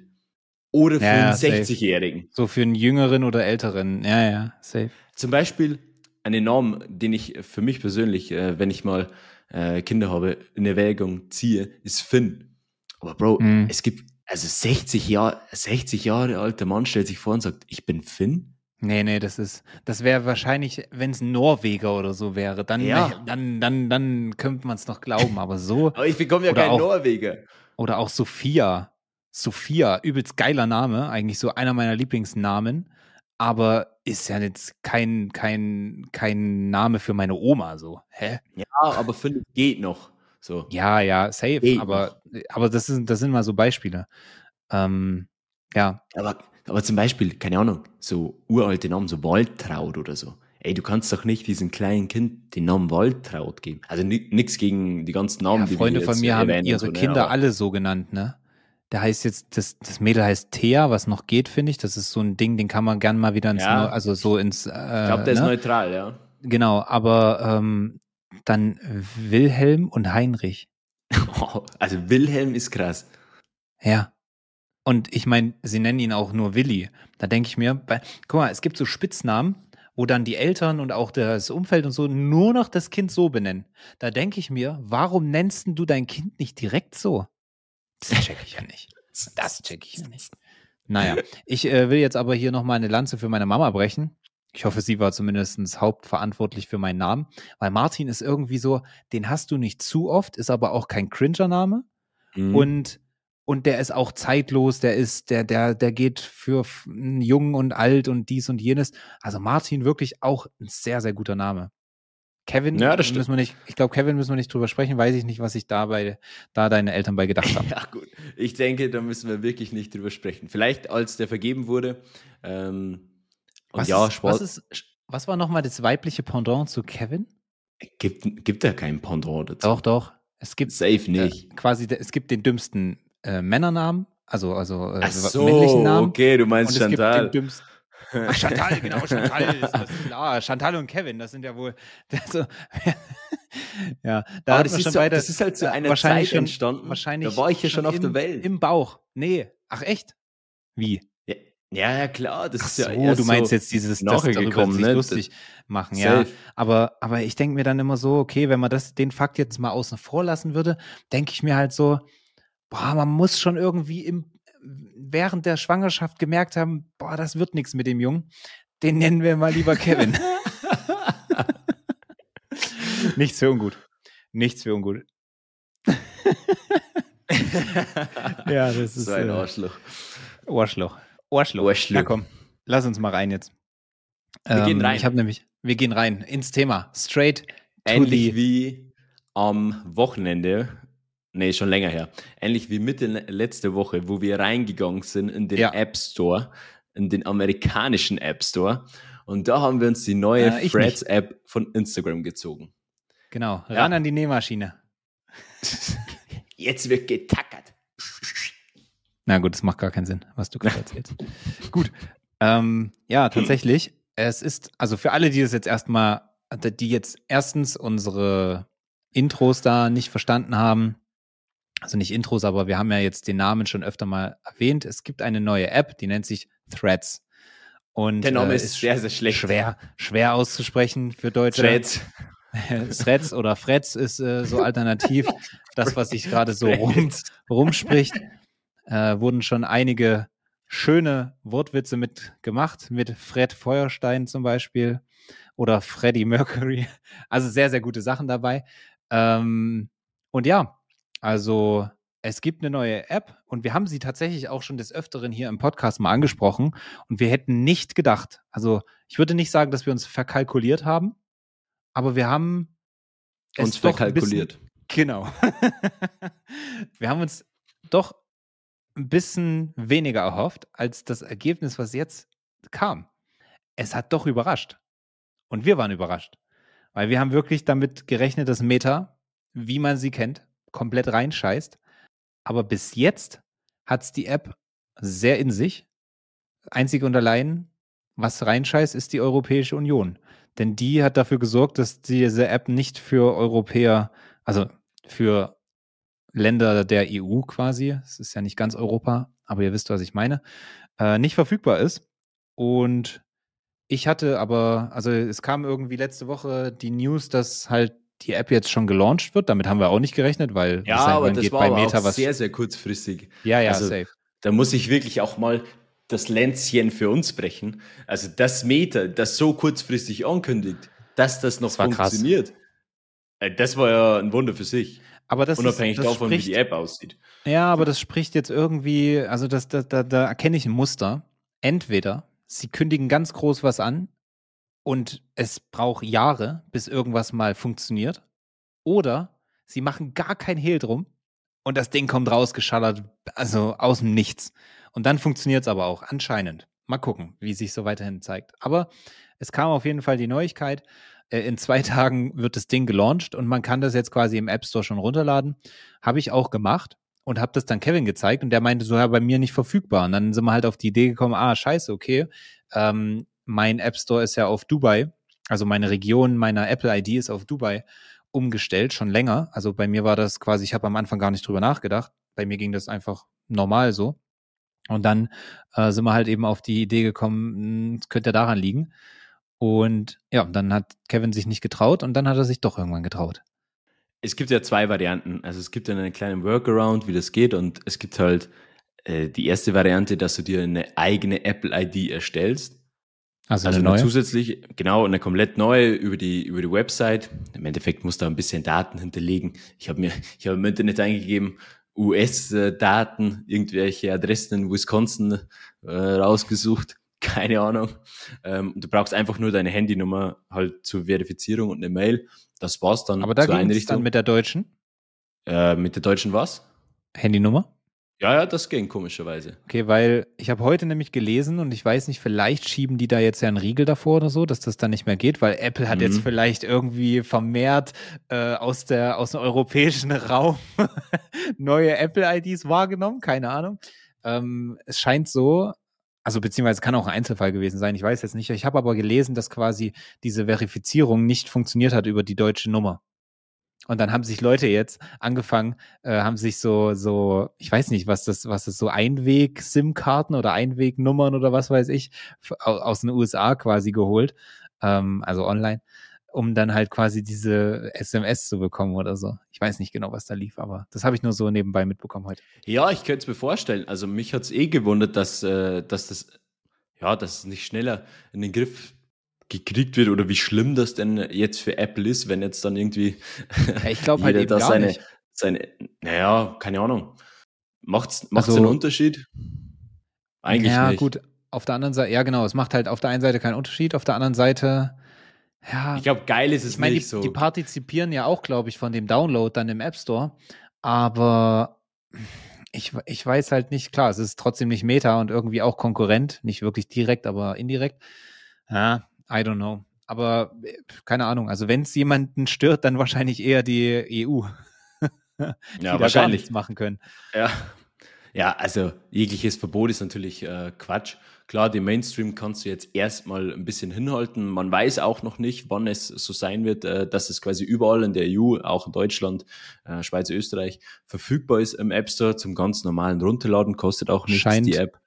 Speaker 1: oder für
Speaker 2: Ja,
Speaker 1: einen
Speaker 2: safe.
Speaker 1: 60-Jährigen.
Speaker 2: So für einen Jüngeren oder Älteren. Ja, ja, safe.
Speaker 1: Zum Beispiel einen Namen, den ich für mich persönlich, äh, wenn ich mal äh, Kinder habe, in Erwägung ziehe, ist Finn. Aber Bro,
Speaker 2: Mhm.
Speaker 1: es gibt, also 60 Jahre, 60 Jahre alter Mann stellt sich vor und sagt, ich bin Finn?
Speaker 2: Nee, nee, das ist, das wäre wahrscheinlich, wenn es ein Norweger oder so wäre, dann,
Speaker 1: Ja.
Speaker 2: dann, dann, dann könnte man es noch glauben, aber so,
Speaker 1: Aber ich bekomme ja keinen
Speaker 2: auch-
Speaker 1: Norweger.
Speaker 2: Oder auch Sophia. Sophia, übelst geiler Name, eigentlich so einer meiner Lieblingsnamen, aber ist ja jetzt kein, kein, kein Name für meine Oma, so. Hä?
Speaker 1: Ja, aber Finn geht noch. So.
Speaker 2: Ja, ja, safe,
Speaker 1: Geht
Speaker 2: aber, aber das, ist, das sind mal so Beispiele. Ähm, ja,
Speaker 1: Aber, aber zum Beispiel, keine Ahnung, so uralte Namen, so Waltraud oder so. Ey, du kannst doch nicht diesem kleinen Kind den Namen Waltraud geben. Also nichts gegen die ganzen Namen,
Speaker 2: Ja,
Speaker 1: die
Speaker 2: Freunde
Speaker 1: wir
Speaker 2: von
Speaker 1: jetzt
Speaker 2: mir haben ihre
Speaker 1: so, ne,
Speaker 2: Kinder
Speaker 1: aber-
Speaker 2: alle so genannt, ne? Der heißt jetzt, das, das Mädel heißt Thea, was noch geht, finde ich. Das ist so ein Ding, den kann man gern mal wieder ins,
Speaker 1: Ja.
Speaker 2: Also so ins, äh,
Speaker 1: Ich glaube, der ist
Speaker 2: ne?
Speaker 1: neutral, ja.
Speaker 2: Genau, aber ähm, dann Wilhelm und Heinrich. [LAUGHS]
Speaker 1: Also Wilhelm ist krass.
Speaker 2: Ja. Und ich meine, sie nennen ihn auch nur Willi. Da denke ich mir, bei, guck mal, es gibt so Spitznamen, wo dann die Eltern und auch das Umfeld und so nur noch das Kind so benennen. Da denke ich mir, warum nennst du dein Kind nicht direkt so? Das check ich ja nicht. Das check ich ja nicht. Naja, ich äh, will jetzt aber hier nochmal eine Lanze für meine Mama brechen. Ich hoffe, sie war zumindest hauptverantwortlich für meinen Namen. Weil Martin ist irgendwie so, den hast du nicht zu oft, ist aber auch kein Cringer-Name.
Speaker 1: Mhm.
Speaker 2: Und, und der ist auch zeitlos, der ist, der, der, der geht für jung und alt und dies und jenes. Also Martin wirklich auch ein sehr, sehr guter Name. Kevin,
Speaker 1: Ja, das stimmt.
Speaker 2: müssen wir nicht, ich glaube, Kevin müssen wir nicht drüber sprechen, weiß ich nicht, was sich dabei, da deine Eltern bei gedacht haben. [LAUGHS]
Speaker 1: Ja, gut. Ich denke, da müssen wir wirklich nicht drüber sprechen. Vielleicht, als der vergeben wurde. Ähm, und
Speaker 2: Was,
Speaker 1: ja,
Speaker 2: ist,
Speaker 1: Sport
Speaker 2: was, ist, was war nochmal das weibliche Pendant zu Kevin?
Speaker 1: gibt, gibt ja kein Pendant dazu.
Speaker 2: Doch, doch. Es gibt
Speaker 1: Safe nicht.
Speaker 2: Äh, quasi, es gibt den dümmsten äh, Männernamen, also, also äh,
Speaker 1: so,
Speaker 2: männlichen Namen.
Speaker 1: okay, du meinst Chantal.
Speaker 2: Ach, Chantal, genau, Chantal ist das klar. [LAUGHS] Chantal und Kevin, das sind ja wohl. [LAUGHS] Also, ja, da
Speaker 1: das ist,
Speaker 2: schon
Speaker 1: so,
Speaker 2: beide.
Speaker 1: das ist halt zu
Speaker 2: äh,
Speaker 1: einer
Speaker 2: wahrscheinlich
Speaker 1: Zeit
Speaker 2: schon-
Speaker 1: entstanden.
Speaker 2: Wahrscheinlich
Speaker 1: da war ich ja schon auf
Speaker 2: im,
Speaker 1: der Welt.
Speaker 2: Im Bauch. Nee. Ach, echt? Wie?
Speaker 1: ja, ja, klar. Das
Speaker 2: Ach
Speaker 1: ist
Speaker 2: so,
Speaker 1: ja erst
Speaker 2: du meinst
Speaker 1: so
Speaker 2: jetzt dieses das
Speaker 1: gekommen, ne?
Speaker 2: lustig machen, ja. Aber, aber ich denke mir dann immer so, okay, wenn man das, den Fakt jetzt mal außen vor lassen würde, denke ich mir halt so, boah, man muss schon irgendwie im, während der Schwangerschaft gemerkt haben, boah, das wird nichts mit dem Jungen. Den nennen wir mal lieber Kevin. [LAUGHS] Nichts für ungut. Nichts für ungut. [LAUGHS] Ja, das ist
Speaker 1: so ein
Speaker 2: äh,
Speaker 1: Arschloch.
Speaker 2: Ohrschloch. Ohrschloch.
Speaker 1: Arschloch.
Speaker 2: Na komm, lass uns mal rein jetzt. Ähm,
Speaker 1: Wir gehen rein.
Speaker 2: Ich habe nämlich, wir gehen rein ins Thema. Straight to
Speaker 1: Ähnlich
Speaker 2: the,
Speaker 1: wie am Wochenende, nee, schon länger her, ähnlich wie Mitte le- letzte Woche, wo wir reingegangen sind in den
Speaker 2: Ja.
Speaker 1: App Store, in den amerikanischen App Store. Und da haben wir uns die neue
Speaker 2: Äh, ich
Speaker 1: Threads App von Instagram gezogen.
Speaker 2: Genau,
Speaker 1: Ja.
Speaker 2: ran an die Nähmaschine. [LAUGHS]
Speaker 1: Jetzt wird getackert.
Speaker 2: Na gut, das macht gar keinen Sinn, was du gerade erzählst. gut. Ähm, ja, tatsächlich. Es ist, also für alle, die das jetzt erstmal, die jetzt erstens unsere Intros da nicht verstanden haben, also nicht Intros, aber wir haben ja jetzt den Namen schon öfter mal erwähnt. Es gibt eine neue App, die nennt sich Threads. Und,
Speaker 1: Der Name
Speaker 2: äh,
Speaker 1: ist sehr, sehr schlecht.
Speaker 2: Schwer, schwer auszusprechen für Deutsche.
Speaker 1: Threads. [LAUGHS]
Speaker 2: Threads oder Freds ist äh, so alternativ. das, was sich gerade so rum, rumspricht, äh, wurden schon einige schöne Wortwitze mit gemacht, mit Fred Feuerstein zum Beispiel oder Freddie Mercury. Also sehr, sehr gute Sachen dabei. Ähm, und ja, also es gibt eine neue App und wir haben sie tatsächlich auch schon des Öfteren hier im Podcast mal angesprochen und wir hätten nicht gedacht, also ich würde nicht sagen, dass wir uns verkalkuliert haben, aber wir haben
Speaker 1: Uns
Speaker 2: ein bisschen-
Speaker 1: verkalkuliert.
Speaker 2: Genau. [LAUGHS] wir haben uns doch ein bisschen weniger erhofft als das Ergebnis, was jetzt kam. Es hat doch überrascht. Und wir waren überrascht. Weil wir haben wirklich damit gerechnet, dass Meta, wie man sie kennt, komplett reinscheißt. Aber bis jetzt hat es die App sehr in sich. Einzig und allein, was reinscheißt, ist die Europäische Union. Denn die hat dafür gesorgt, dass diese App nicht für Europäer, also für Länder der EU quasi, es ist ja nicht ganz Europa, aber ihr wisst, was ich meine, äh, nicht verfügbar ist. Und ich hatte aber, also es kam irgendwie letzte Woche die News, dass halt die App jetzt schon gelauncht wird. Damit haben wir auch nicht gerechnet, weil
Speaker 1: Ja,
Speaker 2: seit
Speaker 1: aber das
Speaker 2: geht
Speaker 1: war
Speaker 2: bei
Speaker 1: aber
Speaker 2: Meta
Speaker 1: auch
Speaker 2: was.
Speaker 1: sehr, sehr kurzfristig.
Speaker 2: ja, ja,
Speaker 1: also-
Speaker 2: safe.
Speaker 1: Da muss ich wirklich auch mal das Länzchen für uns brechen. Also das Meta, das so kurzfristig ankündigt, dass das noch
Speaker 2: Das war krass.
Speaker 1: funktioniert. Äh, Das war ja ein Wunder für sich.
Speaker 2: Aber das
Speaker 1: Unabhängig
Speaker 2: ist, das
Speaker 1: davon,
Speaker 2: spricht,
Speaker 1: wie die App aussieht.
Speaker 2: Ja, aber das spricht jetzt irgendwie, also das, da, da, da erkenne ich ein Muster. Entweder sie kündigen ganz groß was an und es braucht Jahre, bis irgendwas mal funktioniert. Oder sie machen gar kein Hehl drum und das Ding kommt rausgeschallert, also aus dem Nichts. Und dann funktioniert es aber auch, anscheinend. Mal gucken, wie sich so weiterhin zeigt. Aber es kam auf jeden Fall die Neuigkeit. äh, In zwei [LAUGHS] Tagen wird das Ding gelauncht und man kann das jetzt quasi im App Store schon runterladen. Habe ich auch gemacht und habe das dann Kevin gezeigt und der meinte so, ja, bei mir nicht verfügbar. Und dann sind wir halt auf die Idee gekommen, ah, scheiße, okay. Ähm, mein App Store ist ja auf Dubai, also meine Region meiner Apple ID ist auf Dubai umgestellt, schon länger. Also bei mir war das quasi, ich habe am Anfang gar nicht drüber nachgedacht. Bei mir ging das einfach normal so. Und dann äh, sind wir halt eben auf die Idee gekommen, mh, es könnte daran liegen. Und ja, dann hat Kevin sich nicht getraut und dann hat er sich doch irgendwann getraut.
Speaker 1: Es gibt ja zwei Varianten. Also es gibt ja einen kleinen Workaround, wie das geht. Und es gibt halt äh, die erste Variante, dass du dir eine eigene Apple-ID erstellst.
Speaker 2: Also,
Speaker 1: Also
Speaker 2: eine
Speaker 1: eine zusätzlich, genau, eine komplett neue über die, über die Website. Im Endeffekt musst du da ein bisschen Daten hinterlegen. Ich habe mir, [LAUGHS] ich habe im Internet eingegeben, US-Daten, irgendwelche Adressen in Wisconsin äh, rausgesucht. [LAUGHS] Keine Ahnung. Ähm, du brauchst einfach nur deine Handynummer halt zur Verifizierung und eine Mail. Das war's dann
Speaker 2: Aber da
Speaker 1: zur
Speaker 2: ging es
Speaker 1: Einrichtung.
Speaker 2: dann mit der deutschen
Speaker 1: äh, mit der deutschen was?
Speaker 2: Handynummer.
Speaker 1: Ja, ja, das ging komischerweise.
Speaker 2: Okay, weil ich habe heute nämlich gelesen und ich weiß nicht, vielleicht schieben die da jetzt ja einen Riegel davor oder so, dass das dann nicht mehr geht, weil Apple hat
Speaker 1: Mhm.
Speaker 2: jetzt vielleicht irgendwie vermehrt äh, aus, der, aus dem europäischen [LAUGHS] Raum neue Apple-IDs wahrgenommen, keine Ahnung. Ähm, es scheint so, also beziehungsweise kann auch ein Einzelfall gewesen sein, ich weiß jetzt nicht. Ich habe aber gelesen, dass quasi diese Verifizierung nicht funktioniert hat über die deutsche Nummer. Und dann haben sich Leute jetzt angefangen, äh, haben sich so, so, ich weiß nicht, was das, was das so Einweg-SIM-Karten oder Einwegnummern oder was weiß ich, aus den USA quasi geholt, ähm, also online, um dann halt quasi diese SMS zu bekommen oder so. Ich weiß nicht genau, was da lief, aber das habe ich nur so nebenbei mitbekommen heute.
Speaker 1: Ja, ich könnte es mir vorstellen. Also mich hat's eh gewundert, dass, äh, dass das, ja, dass es nicht schneller in den Griff gekriegt wird oder wie schlimm das denn jetzt für Apple ist, wenn jetzt dann irgendwie
Speaker 2: Ja, ich glaube [LAUGHS] halt eben
Speaker 1: da
Speaker 2: gar
Speaker 1: seine,
Speaker 2: nicht.
Speaker 1: seine, naja, keine Ahnung. Macht's, macht's
Speaker 2: Also-
Speaker 1: einen Unterschied? Eigentlich
Speaker 2: ja,
Speaker 1: nicht.
Speaker 2: gut. Auf der anderen Seite, ja genau, es macht halt auf der einen Seite keinen Unterschied, auf der anderen Seite, ja,
Speaker 1: Ich glaube, geil ist es
Speaker 2: ich meine, die,
Speaker 1: nicht so.
Speaker 2: die partizipieren ja auch, glaube ich, von dem Download dann im App Store. Aber ich, ich weiß halt nicht, klar, es ist trotzdem nicht Meta und irgendwie auch Konkurrent, nicht wirklich direkt, aber indirekt. Ja, I don't know. Aber äh, keine Ahnung. Also wenn es jemanden stört, dann wahrscheinlich eher die EU, [LAUGHS] die
Speaker 1: ja, wahrscheinlich.
Speaker 2: nichts machen können.
Speaker 1: Ja. Ja, also jegliches Verbot ist natürlich äh, Quatsch. Klar, den Mainstream kannst du jetzt erstmal ein bisschen hinhalten. Man weiß auch noch nicht, wann es so sein wird, äh, dass es quasi überall in der EU, auch in Deutschland, äh, Schweiz, Österreich, verfügbar ist im App Store zum ganz normalen Runterladen, kostet auch nichts
Speaker 2: Scheint-
Speaker 1: die App.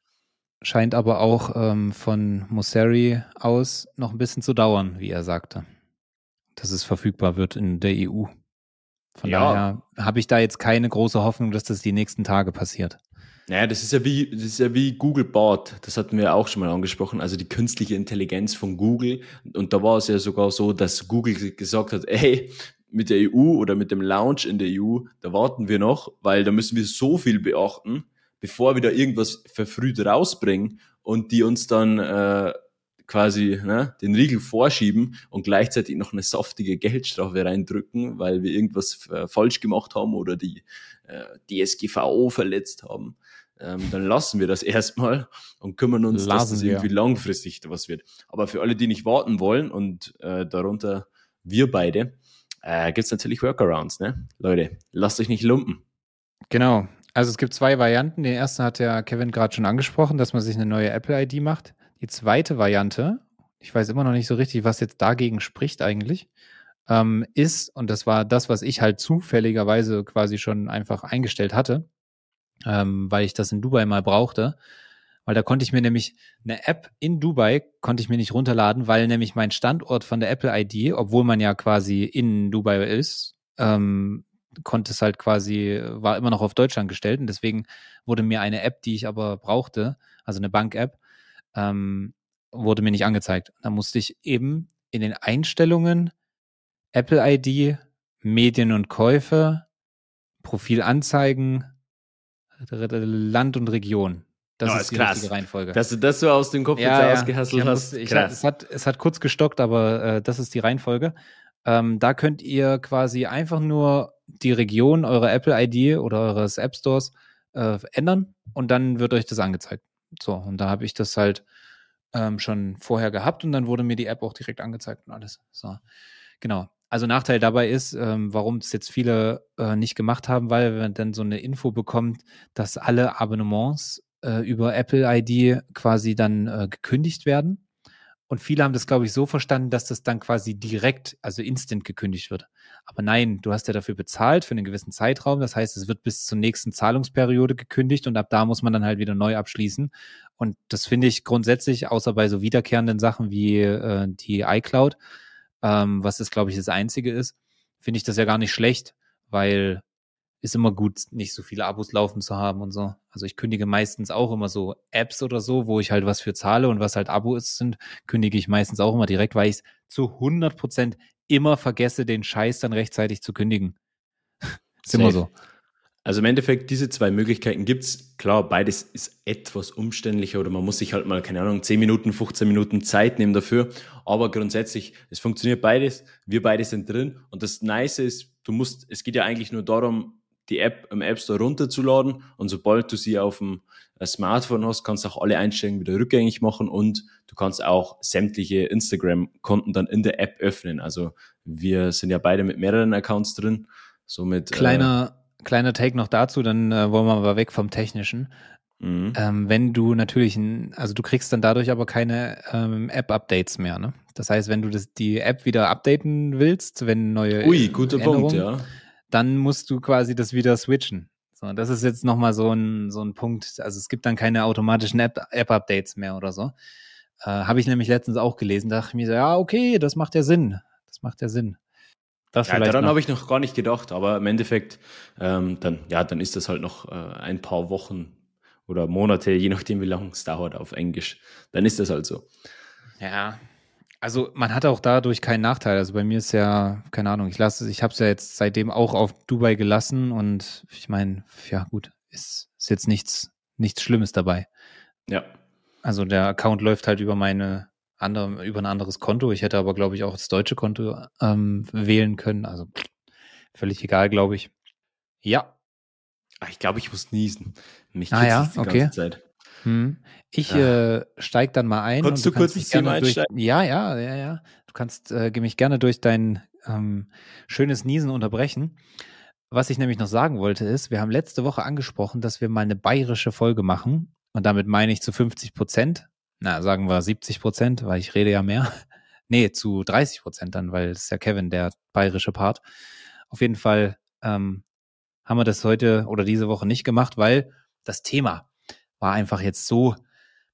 Speaker 2: Scheint aber auch ähm, von Mosseri aus noch ein bisschen zu dauern, wie er sagte. Dass es verfügbar wird in der EU. Von
Speaker 1: Ja.
Speaker 2: daher habe ich da jetzt keine große Hoffnung, dass das die nächsten Tage passiert.
Speaker 1: Naja, das ist ja wie, das ist ja wie Google Bart. Das hatten wir auch schon mal angesprochen. Also die künstliche Intelligenz von Google. Und da war es ja sogar so, dass Google ge- gesagt hat, ey, mit der EU oder mit dem Launch in der EU, da warten wir noch, weil da müssen wir so viel beachten, bevor wir da irgendwas verfrüht rausbringen und die uns dann äh, quasi ne, den Riegel vorschieben und gleichzeitig noch eine saftige Geldstrafe reindrücken, weil wir irgendwas äh, falsch gemacht haben oder die äh, DSGVO verletzt haben. Ähm, dann lassen wir das [LAUGHS] erstmal und kümmern uns, dass
Speaker 2: Lassen
Speaker 1: das
Speaker 2: wir.
Speaker 1: irgendwie langfristig was wird. Aber für alle, die nicht warten wollen und äh, darunter wir beide, äh, gibt's natürlich Workarounds, ne? Leute, lasst euch nicht lumpen.
Speaker 2: Genau. Also es gibt zwei Varianten. Den ersten hat ja Kevin gerade schon angesprochen, dass man sich eine neue Apple-ID macht. Die zweite Variante, ich weiß immer noch nicht so richtig, was jetzt dagegen spricht eigentlich, ähm, ist, und das war das, was ich halt zufälligerweise quasi schon einfach eingestellt hatte, ähm, weil ich das in Dubai mal brauchte, weil da konnte ich mir nämlich eine App in Dubai konnte ich mir nicht runterladen, weil nämlich mein Standort von der Apple ID, obwohl man ja quasi in Dubai ist, ähm, konnte es halt quasi, war immer noch auf Deutschland gestellt und deswegen wurde mir eine App, die ich aber brauchte, also eine Bank-App, ähm, wurde mir nicht angezeigt. Da musste ich eben in den Einstellungen Apple ID, Medien und Käufe, Profil anzeigen, Land und Region. Das
Speaker 1: Ja,
Speaker 2: ist die
Speaker 1: krass.
Speaker 2: richtige Reihenfolge.
Speaker 1: Dass du das so aus dem Kopf jetzt ausgehasselt
Speaker 2: Ich
Speaker 1: hast,
Speaker 2: musste- ich,
Speaker 1: krass.
Speaker 2: es, hat, es hat kurz gestockt, aber äh, das ist die Reihenfolge. Ähm, da könnt ihr quasi einfach nur die Region eurer Apple-ID oder eures App Stores äh, ändern und dann wird euch das angezeigt. So, und da habe ich das halt ähm, schon vorher gehabt und dann wurde mir die App auch direkt angezeigt und alles. So, genau. Also Nachteil dabei ist, ähm, warum es jetzt viele äh, nicht gemacht haben, weil wenn man dann so eine Info bekommt, dass alle Abonnements äh, über Apple ID quasi dann äh, gekündigt werden. Und viele haben das, glaube ich, so verstanden, dass das dann quasi direkt, also instant gekündigt wird. Aber nein, du hast ja dafür bezahlt für einen gewissen Zeitraum. Das heißt, es wird bis zur nächsten Zahlungsperiode gekündigt und ab da muss man dann halt wieder neu abschließen. Und das finde ich grundsätzlich, außer bei so wiederkehrenden Sachen wie äh, die iCloud, ähm, was das, glaube ich, das Einzige ist, finde ich das ja gar nicht schlecht, weil ist immer gut, nicht so viele Abos laufen zu haben und so. Also ich kündige meistens auch immer so Apps oder so, wo ich halt was für zahle und was halt Abos sind, kündige ich meistens auch immer direkt, weil ich es zu 100 Prozent immer vergesse, den Scheiß dann rechtzeitig zu kündigen. [LAUGHS] ist immer
Speaker 1: Safe.
Speaker 2: so.
Speaker 1: Also im Endeffekt, diese zwei Möglichkeiten gibt's. Klar, beides ist etwas umständlicher oder man muss sich halt mal, keine Ahnung, 10 Minuten, 15 Minuten Zeit nehmen dafür. Aber grundsätzlich, es funktioniert beides. Wir beide sind drin. Und das Nice ist, du musst, es geht ja eigentlich nur darum, die App im App Store runterzuladen. Und sobald du sie auf dem äh, Smartphone hast, kannst du auch alle Einstellungen wieder rückgängig machen und du kannst auch sämtliche Instagram-Konten dann in der App öffnen. Also wir sind ja beide mit mehreren Accounts drin. Somit, äh,
Speaker 2: Kleiner, kleiner Take noch dazu, dann äh, wollen wir aber weg vom Technischen.
Speaker 1: Mhm.
Speaker 2: Ähm, wenn du natürlich, ein, also du kriegst dann dadurch aber keine ähm, App-Updates mehr. Ne? Das heißt, wenn du das, die App wieder updaten willst, wenn neue
Speaker 1: Ui, guter Punkt, ja.
Speaker 2: Dann musst du quasi das wieder switchen. So, das ist jetzt nochmal so ein, so ein Punkt. Also es gibt dann keine automatischen App- App-Updates mehr oder so. Äh, Habe ich nämlich letztens auch gelesen, dachte ich mir so, ja, okay, das macht ja Sinn. Das macht ja Sinn. Das
Speaker 1: Ja, daran habe ich noch gar nicht gedacht, aber im Endeffekt, ähm, dann, ja, dann ist das halt noch äh, ein paar Wochen oder Monate, je nachdem, wie lange es dauert auf Englisch. Dann ist das halt so.
Speaker 2: Ja, also man hat auch dadurch keinen Nachteil. Also bei mir ist ja, keine Ahnung, ich lasse, ich habe es ja jetzt seitdem auch auf Dubai gelassen und ich meine, ja gut, ist, ist jetzt nichts, nichts Schlimmes dabei.
Speaker 1: Ja.
Speaker 2: Also der Account läuft halt über meine andere, über ein anderes Konto. Ich hätte aber, glaube ich, auch das deutsche Konto ähm, wählen können. Also völlig egal, glaube ich. Ja.
Speaker 1: Ah, Ich glaube, ich muss niesen. Mich
Speaker 2: Ah, ja,
Speaker 1: die
Speaker 2: okay.
Speaker 1: ganze Zeit.
Speaker 2: Hm. Ich
Speaker 1: Ja.
Speaker 2: äh, steig dann mal ein.
Speaker 1: Konntest
Speaker 2: und
Speaker 1: du kurz ins Thema
Speaker 2: gerne durch,
Speaker 1: einsteigen?
Speaker 2: Ja, ja, ja, ja. Du kannst äh, mich gerne durch dein ähm, schönes Niesen unterbrechen. was ich nämlich noch sagen wollte, ist, wir haben letzte Woche angesprochen, dass wir mal eine bayerische Folge machen. Und damit meine ich zu 50 Prozent. Na, sagen wir 70 Prozent, weil ich rede ja mehr. [LAUGHS] nee, zu 30 Prozent dann, weil es ist ja Kevin, der bayerische Part. Auf jeden Fall ähm, haben wir das heute oder diese Woche nicht gemacht, weil das Thema war einfach jetzt so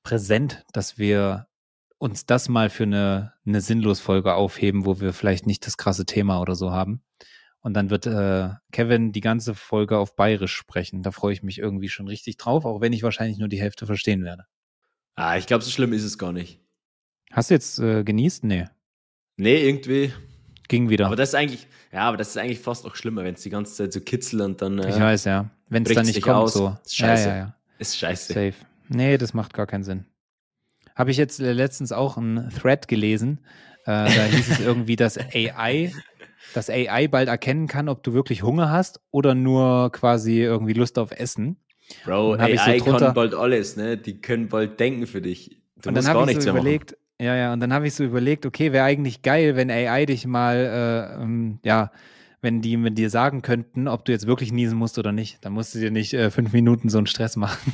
Speaker 2: präsent, dass wir uns das mal für eine, eine Sinnlosfolge aufheben, wo wir vielleicht nicht das krasse Thema oder so haben. Und dann wird äh, Kevin die ganze Folge auf Bayerisch sprechen. Da freue ich mich irgendwie schon richtig drauf, auch wenn ich wahrscheinlich nur die Hälfte verstehen werde.
Speaker 1: Ah, ich glaube, so schlimm ist es gar nicht.
Speaker 2: Hast du jetzt äh, genießt? Nee.
Speaker 1: Nee, irgendwie.
Speaker 2: Ging wieder.
Speaker 1: Aber das ist eigentlich, ja, aber das ist eigentlich fast noch schlimmer, wenn es die ganze Zeit so kitzelt und dann. Äh,
Speaker 2: ich weiß, ja. Wenn es dann nicht kommt,
Speaker 1: aus.
Speaker 2: so.
Speaker 1: Scheiße.
Speaker 2: Ja, ja, ja.
Speaker 1: Ist scheiße.
Speaker 2: Safe. Nee, das macht gar keinen Sinn. Habe ich jetzt äh, letztens auch einen Thread gelesen. Äh, da hieß es irgendwie, dass AI dass AI bald erkennen kann, ob du wirklich Hunger hast oder nur quasi irgendwie Lust auf Essen.
Speaker 1: Bro, AI so kann bald alles, ne? Die können bald denken für dich.
Speaker 2: Du und dann habe ich so überlegt, machen. ja, ja, und dann habe ich so überlegt, okay, wäre eigentlich geil, wenn AI dich mal, äh, ähm, ja, wenn die mit dir sagen könnten, ob du jetzt wirklich niesen musst oder nicht. Dann musst du dir nicht äh, fünf Minuten so einen Stress machen.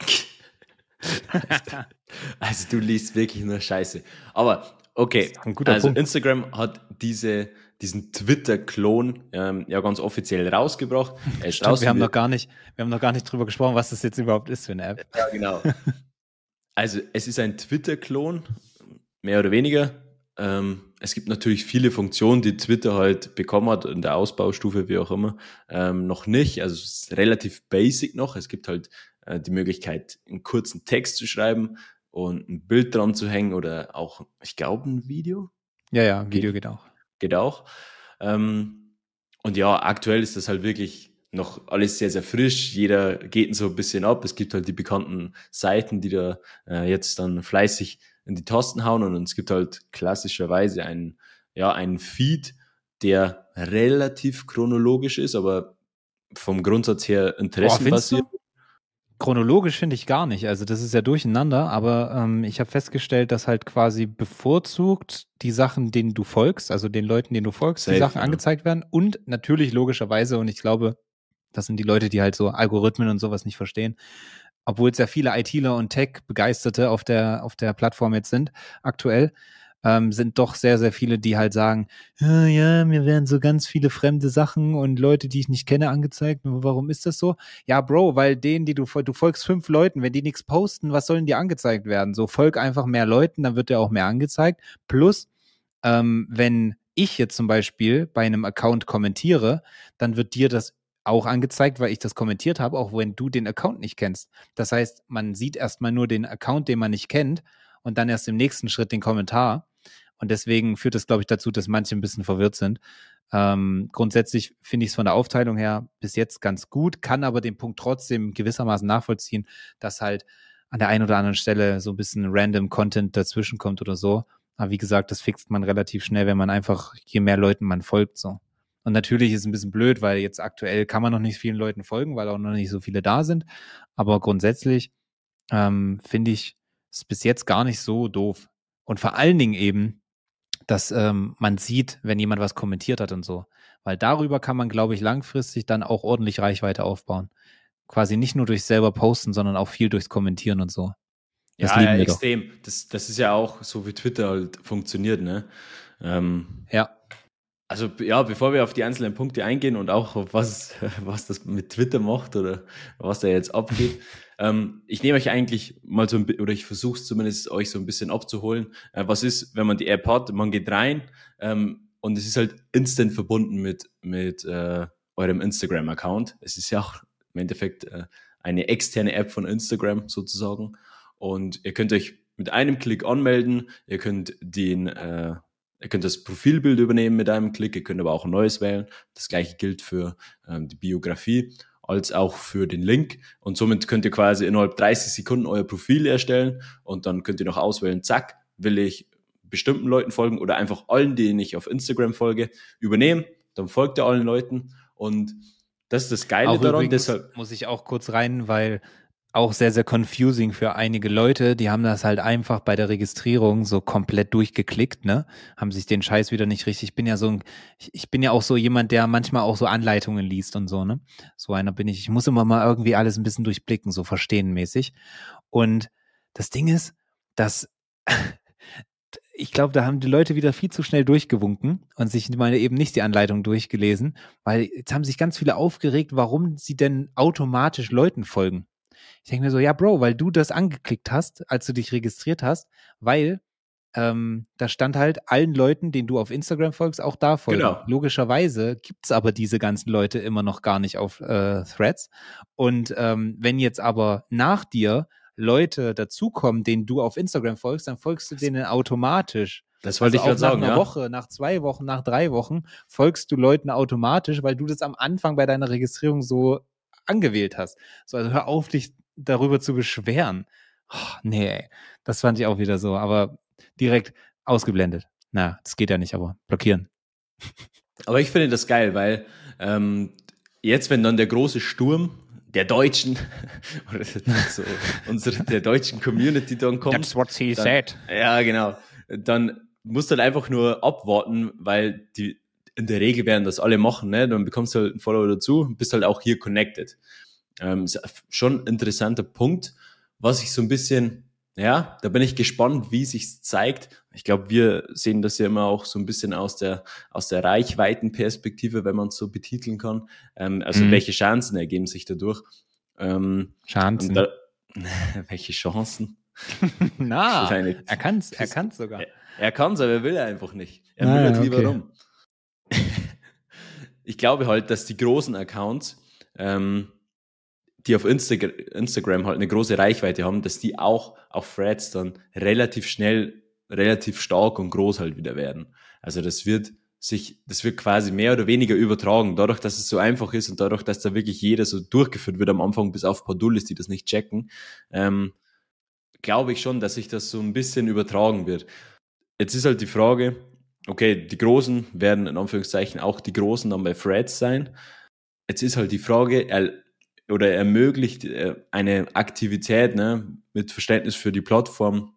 Speaker 2: [LAUGHS]
Speaker 1: also du liest wirklich nur Scheiße. Aber okay, also Punkt. Instagram hat diese diesen Twitter-Klon ähm, ja ganz offiziell rausgebracht. [LAUGHS]
Speaker 2: Er ist Stimmt, wir haben noch gar nicht, wir haben noch gar nicht drüber gesprochen, was das jetzt überhaupt ist für eine App.
Speaker 1: Ja, genau. [LAUGHS] also es ist ein Twitter-Klon, mehr oder weniger. Ähm, es gibt natürlich viele Funktionen, die Twitter halt bekommen hat, in der Ausbaustufe, wie auch immer, ähm, noch nicht. Also es ist relativ basic noch. Es gibt halt äh, die Möglichkeit, einen kurzen Text zu schreiben und ein Bild dran zu hängen oder auch, ich glaube, ein Video.
Speaker 2: Ja, ja, Video geht auch
Speaker 1: geht auch. Ähm, und ja, aktuell ist das halt wirklich noch alles sehr, sehr frisch. Jeder geht so ein bisschen ab. Es gibt halt die bekannten Seiten, die da äh, jetzt dann fleißig in die Tasten hauen und es gibt halt klassischerweise einen, ja, einen Feed, der relativ chronologisch ist, aber vom Grundsatz her interessenbasiert. Boah,
Speaker 2: Chronologisch finde ich gar nicht. Also das ist ja durcheinander, aber ähm, ich habe festgestellt, dass halt quasi bevorzugt die Sachen, denen du folgst, also den Leuten, denen du folgst, Safe, die Sachen ja. angezeigt werden und natürlich logischerweise, und ich glaube, das sind die Leute, die halt so Algorithmen und sowas nicht verstehen, obwohl es ja viele ITler und Tech-Begeisterte auf der, auf der Plattform jetzt sind, aktuell, ähm, sind doch sehr, sehr viele, die halt sagen, ja, ja, mir werden so ganz viele fremde Sachen und Leute, die ich nicht kenne, angezeigt. Warum ist das so? Ja, Bro, weil denen, die du, du folgst fünf Leuten, wenn die nichts posten, was sollen die angezeigt werden? So, folg einfach mehr Leuten, dann wird der auch mehr angezeigt. Plus, ähm, wenn ich jetzt zum Beispiel bei einem Account kommentiere, dann wird dir das auch angezeigt, weil ich das kommentiert habe, auch wenn du den Account nicht kennst. Das heißt, man sieht erstmal nur den Account, den man nicht kennt und dann erst im nächsten Schritt den Kommentar. Und deswegen führt das, glaube ich, dazu, dass manche ein bisschen verwirrt sind. Ähm, grundsätzlich finde ich es von der Aufteilung her bis jetzt ganz gut, kann aber den Punkt trotzdem gewissermaßen nachvollziehen, dass halt an der einen oder anderen Stelle so ein bisschen random Content dazwischen kommt oder so. Aber wie gesagt, das fixt man relativ schnell, wenn man einfach, je mehr Leuten man folgt, so. Und natürlich ist es ein bisschen blöd, weil jetzt aktuell kann man noch nicht vielen Leuten folgen, weil auch noch nicht so viele da sind. Aber grundsätzlich ähm, finde ich es bis jetzt gar nicht so doof. Und vor allen Dingen eben, dass ähm, man sieht, wenn jemand was kommentiert hat und so. Weil darüber kann man, glaube ich, langfristig dann auch ordentlich Reichweite aufbauen. Quasi nicht nur durch selber posten, sondern auch viel durchs Kommentieren und so.
Speaker 1: Das ja, ja extrem. Das, das ist ja auch so, wie Twitter halt funktioniert, ne? Ähm,
Speaker 2: ja.
Speaker 1: Also ja, bevor wir auf die einzelnen Punkte eingehen und auch auf was, [LAUGHS] was das mit Twitter macht oder was da jetzt abgeht, [LAUGHS] ähm, ich nehme euch eigentlich mal so ein oder ich versuche es zumindest euch so ein bisschen abzuholen. Äh, was ist, wenn man die App hat, man geht rein ähm, und es ist halt instant verbunden mit, mit äh, eurem Instagram-Account. Es ist ja auch im Endeffekt äh, eine externe App von Instagram sozusagen. Und ihr könnt euch mit einem Klick anmelden, ihr könnt den äh, Ihr könnt das Profilbild übernehmen mit einem Klick, ihr könnt aber auch ein neues wählen. Das gleiche gilt für ähm, die Biografie als auch für den Link. Und somit könnt ihr quasi innerhalb 30 Sekunden euer Profil erstellen und dann könnt ihr noch auswählen, zack, will ich bestimmten Leuten folgen oder einfach allen, denen ich auf Instagram folge, übernehmen. Dann folgt ihr allen Leuten und das ist das Geile
Speaker 2: auch
Speaker 1: daran. Deshalb
Speaker 2: muss ich auch kurz rein, weil auch sehr, sehr confusing für einige Leute. Die haben das halt einfach bei der Registrierung so komplett durchgeklickt, ne? Haben sich den Scheiß wieder nicht richtig. Ich bin ja so ein, ich, ich bin ja auch so jemand, der manchmal auch so Anleitungen liest und so, ne? So einer bin ich. Ich muss immer mal irgendwie alles ein bisschen durchblicken, so verstehenmäßig. Und das Ding ist, dass [LAUGHS] ich glaube, da haben die Leute wieder viel zu schnell durchgewunken und sich meine eben nicht die Anleitung durchgelesen, weil jetzt haben sich ganz viele aufgeregt, warum sie denn automatisch Leuten folgen. Ich denke mir so, ja, Bro, weil du das angeklickt hast, als du dich registriert hast, weil ähm, da stand halt allen Leuten, denen du auf Instagram folgst, auch da folgen.
Speaker 1: Genau.
Speaker 2: Logischerweise gibt's aber diese ganzen Leute immer noch gar nicht auf äh, Threads. Und ähm, wenn jetzt aber nach dir Leute dazukommen, denen du auf Instagram folgst, dann folgst du denen automatisch.
Speaker 1: Das wollte
Speaker 2: Also
Speaker 1: ich gerade
Speaker 2: auch nach
Speaker 1: sagen,
Speaker 2: einer
Speaker 1: ja.
Speaker 2: Woche, nach zwei Wochen, nach drei Wochen folgst du Leuten automatisch, weil du das am Anfang bei deiner Registrierung so angewählt hast. So, also hör auf, dich darüber zu beschweren. Oh, nee, ey. das fand ich auch wieder so, aber direkt ausgeblendet. Na, das geht ja nicht, aber blockieren. [LAUGHS]
Speaker 1: Aber ich finde das geil, weil ähm, jetzt, wenn dann der große Sturm der Deutschen [LAUGHS] oder so, unsere, der deutschen Community dann kommt,
Speaker 2: what she
Speaker 1: dann, Ja, genau. Dann musst du halt einfach nur abwarten, weil die in der Regel werden das alle machen, ne? Dann bekommst du halt einen Follower dazu und bist halt auch hier connected. Ähm, ist schon ein interessanter Punkt, was ich so ein bisschen, ja, da bin ich gespannt, wie sich's zeigt. Ich glaube, wir sehen das ja immer auch so ein bisschen aus der aus der Reichweitenperspektive, wenn man es so betiteln kann. Ähm, also
Speaker 2: Mhm.
Speaker 1: welche Chancen ergeben sich dadurch? Ähm,
Speaker 2: Chancen.
Speaker 1: da, [LAUGHS] welche Chancen? [LAUGHS]
Speaker 2: Na, er kann's, er kann's sogar.
Speaker 1: Er kann's, aber er will einfach nicht. Er
Speaker 2: Ah,
Speaker 1: will halt lieber
Speaker 2: okay.
Speaker 1: rum. [LAUGHS] ich glaube halt, dass die großen Accounts, ähm, die auf Instagram, Instagram halt eine große Reichweite haben, dass die auch auf Threads dann relativ schnell, relativ stark und groß halt wieder werden. Also das wird sich, das wird quasi mehr oder weniger übertragen, dadurch, dass es so einfach ist und dadurch, dass da wirklich jeder so durchgeführt wird am Anfang, bis auf Dullis, die das nicht checken, ähm, glaube ich schon, dass sich das so ein bisschen übertragen wird. Jetzt ist halt die Frage, okay, die Großen werden in Anführungszeichen auch die Großen dann bei Threads sein. Jetzt ist halt die Frage, er, oder ermöglicht äh, eine Aktivität ne, mit Verständnis für die Plattform,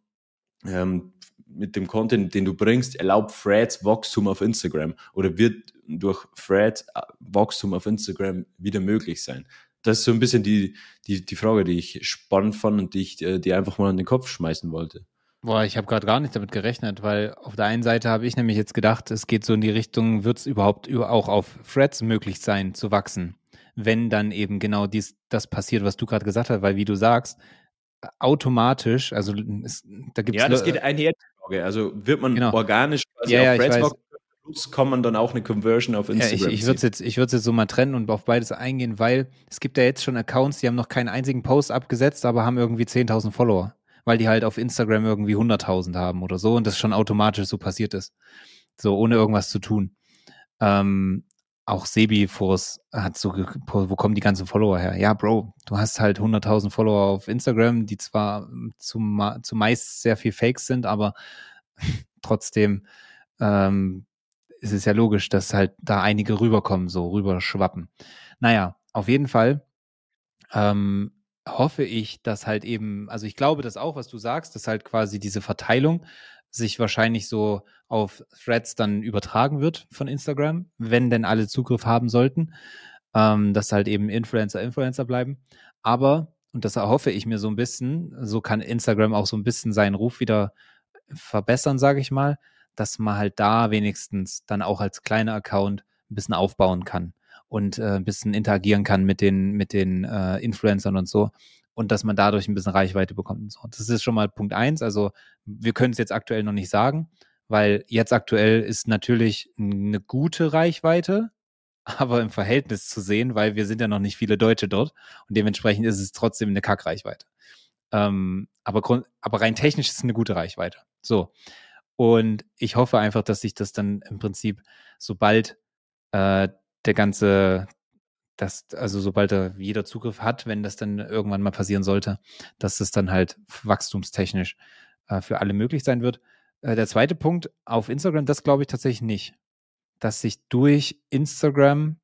Speaker 1: ähm, mit dem Content, den du bringst, erlaubt Threads Wachstum auf Instagram oder wird durch Threads äh, Wachstum auf Instagram wieder möglich sein? Das ist so ein bisschen die, die, die Frage, die ich spannend fand und die ich äh, dir einfach mal an den Kopf schmeißen wollte.
Speaker 2: Boah, ich habe gerade gar nicht damit gerechnet, weil auf der einen Seite habe ich nämlich jetzt gedacht, es geht so in die Richtung, wird es überhaupt über- auch auf Threads möglich sein zu wachsen, wenn dann eben genau dies, das passiert, was du gerade gesagt hast, weil wie du sagst, automatisch, also es, da gibt es
Speaker 1: Ja, das geht einher. die Frage. Also wird man
Speaker 2: Genau.
Speaker 1: organisch quasi
Speaker 2: Ja, ja,
Speaker 1: auf Threads plus kann man dann auch eine Conversion auf
Speaker 2: Ja, ich
Speaker 1: Instagram
Speaker 2: ich würde es jetzt, ich jetzt so mal trennen und auf beides eingehen, weil es gibt ja jetzt schon Accounts, die haben noch keinen einzigen Post abgesetzt, aber haben irgendwie 10.000 Follower, weil die halt auf Instagram irgendwie 100.000 haben oder so und das schon automatisch so passiert ist. So, ohne irgendwas zu tun. Ähm, auch Sebi Force hat so, wo kommen die ganzen Follower her? Ja, Bro, du hast halt 100.000 Follower auf Instagram, die zwar zum, zumeist sehr viel Fakes sind, aber [LAUGHS] trotzdem ähm, es ist ja logisch, dass halt da einige rüberkommen, so rüberschwappen. Naja, auf jeden Fall ähm, hoffe ich, dass halt eben, also ich glaube das auch, was du sagst, dass halt quasi diese Verteilung sich wahrscheinlich so auf Threads dann übertragen wird von Instagram, wenn denn alle Zugriff haben sollten, ähm, dass halt eben Influencer Influencer bleiben. Aber, und das erhoffe ich mir so ein bisschen, so kann Instagram auch so ein bisschen seinen Ruf wieder verbessern, sage ich mal, dass man halt da wenigstens dann auch als kleiner Account ein bisschen aufbauen kann und äh, ein bisschen interagieren kann mit den, mit den äh, Influencern und so und dass man dadurch ein bisschen Reichweite bekommt und so. Das ist schon mal Punkt eins. Also wir können es jetzt aktuell noch nicht sagen, weil jetzt aktuell ist natürlich eine gute Reichweite, [LAUGHS] aber im Verhältnis zu sehen, weil wir sind ja noch nicht viele Deutsche dort und dementsprechend ist es trotzdem eine Kackreichweite. Ähm, aber, grund, aber rein technisch ist es eine gute Reichweite. So. Und ich hoffe einfach, dass sich das dann im Prinzip, sobald äh, der ganze, das, also sobald da jeder Zugriff hat, wenn das dann irgendwann mal passieren sollte, dass das dann halt wachstumstechnisch äh, für alle möglich sein wird. Äh, der zweite Punkt auf Instagram, das glaube ich tatsächlich nicht, dass sich durch Instagram,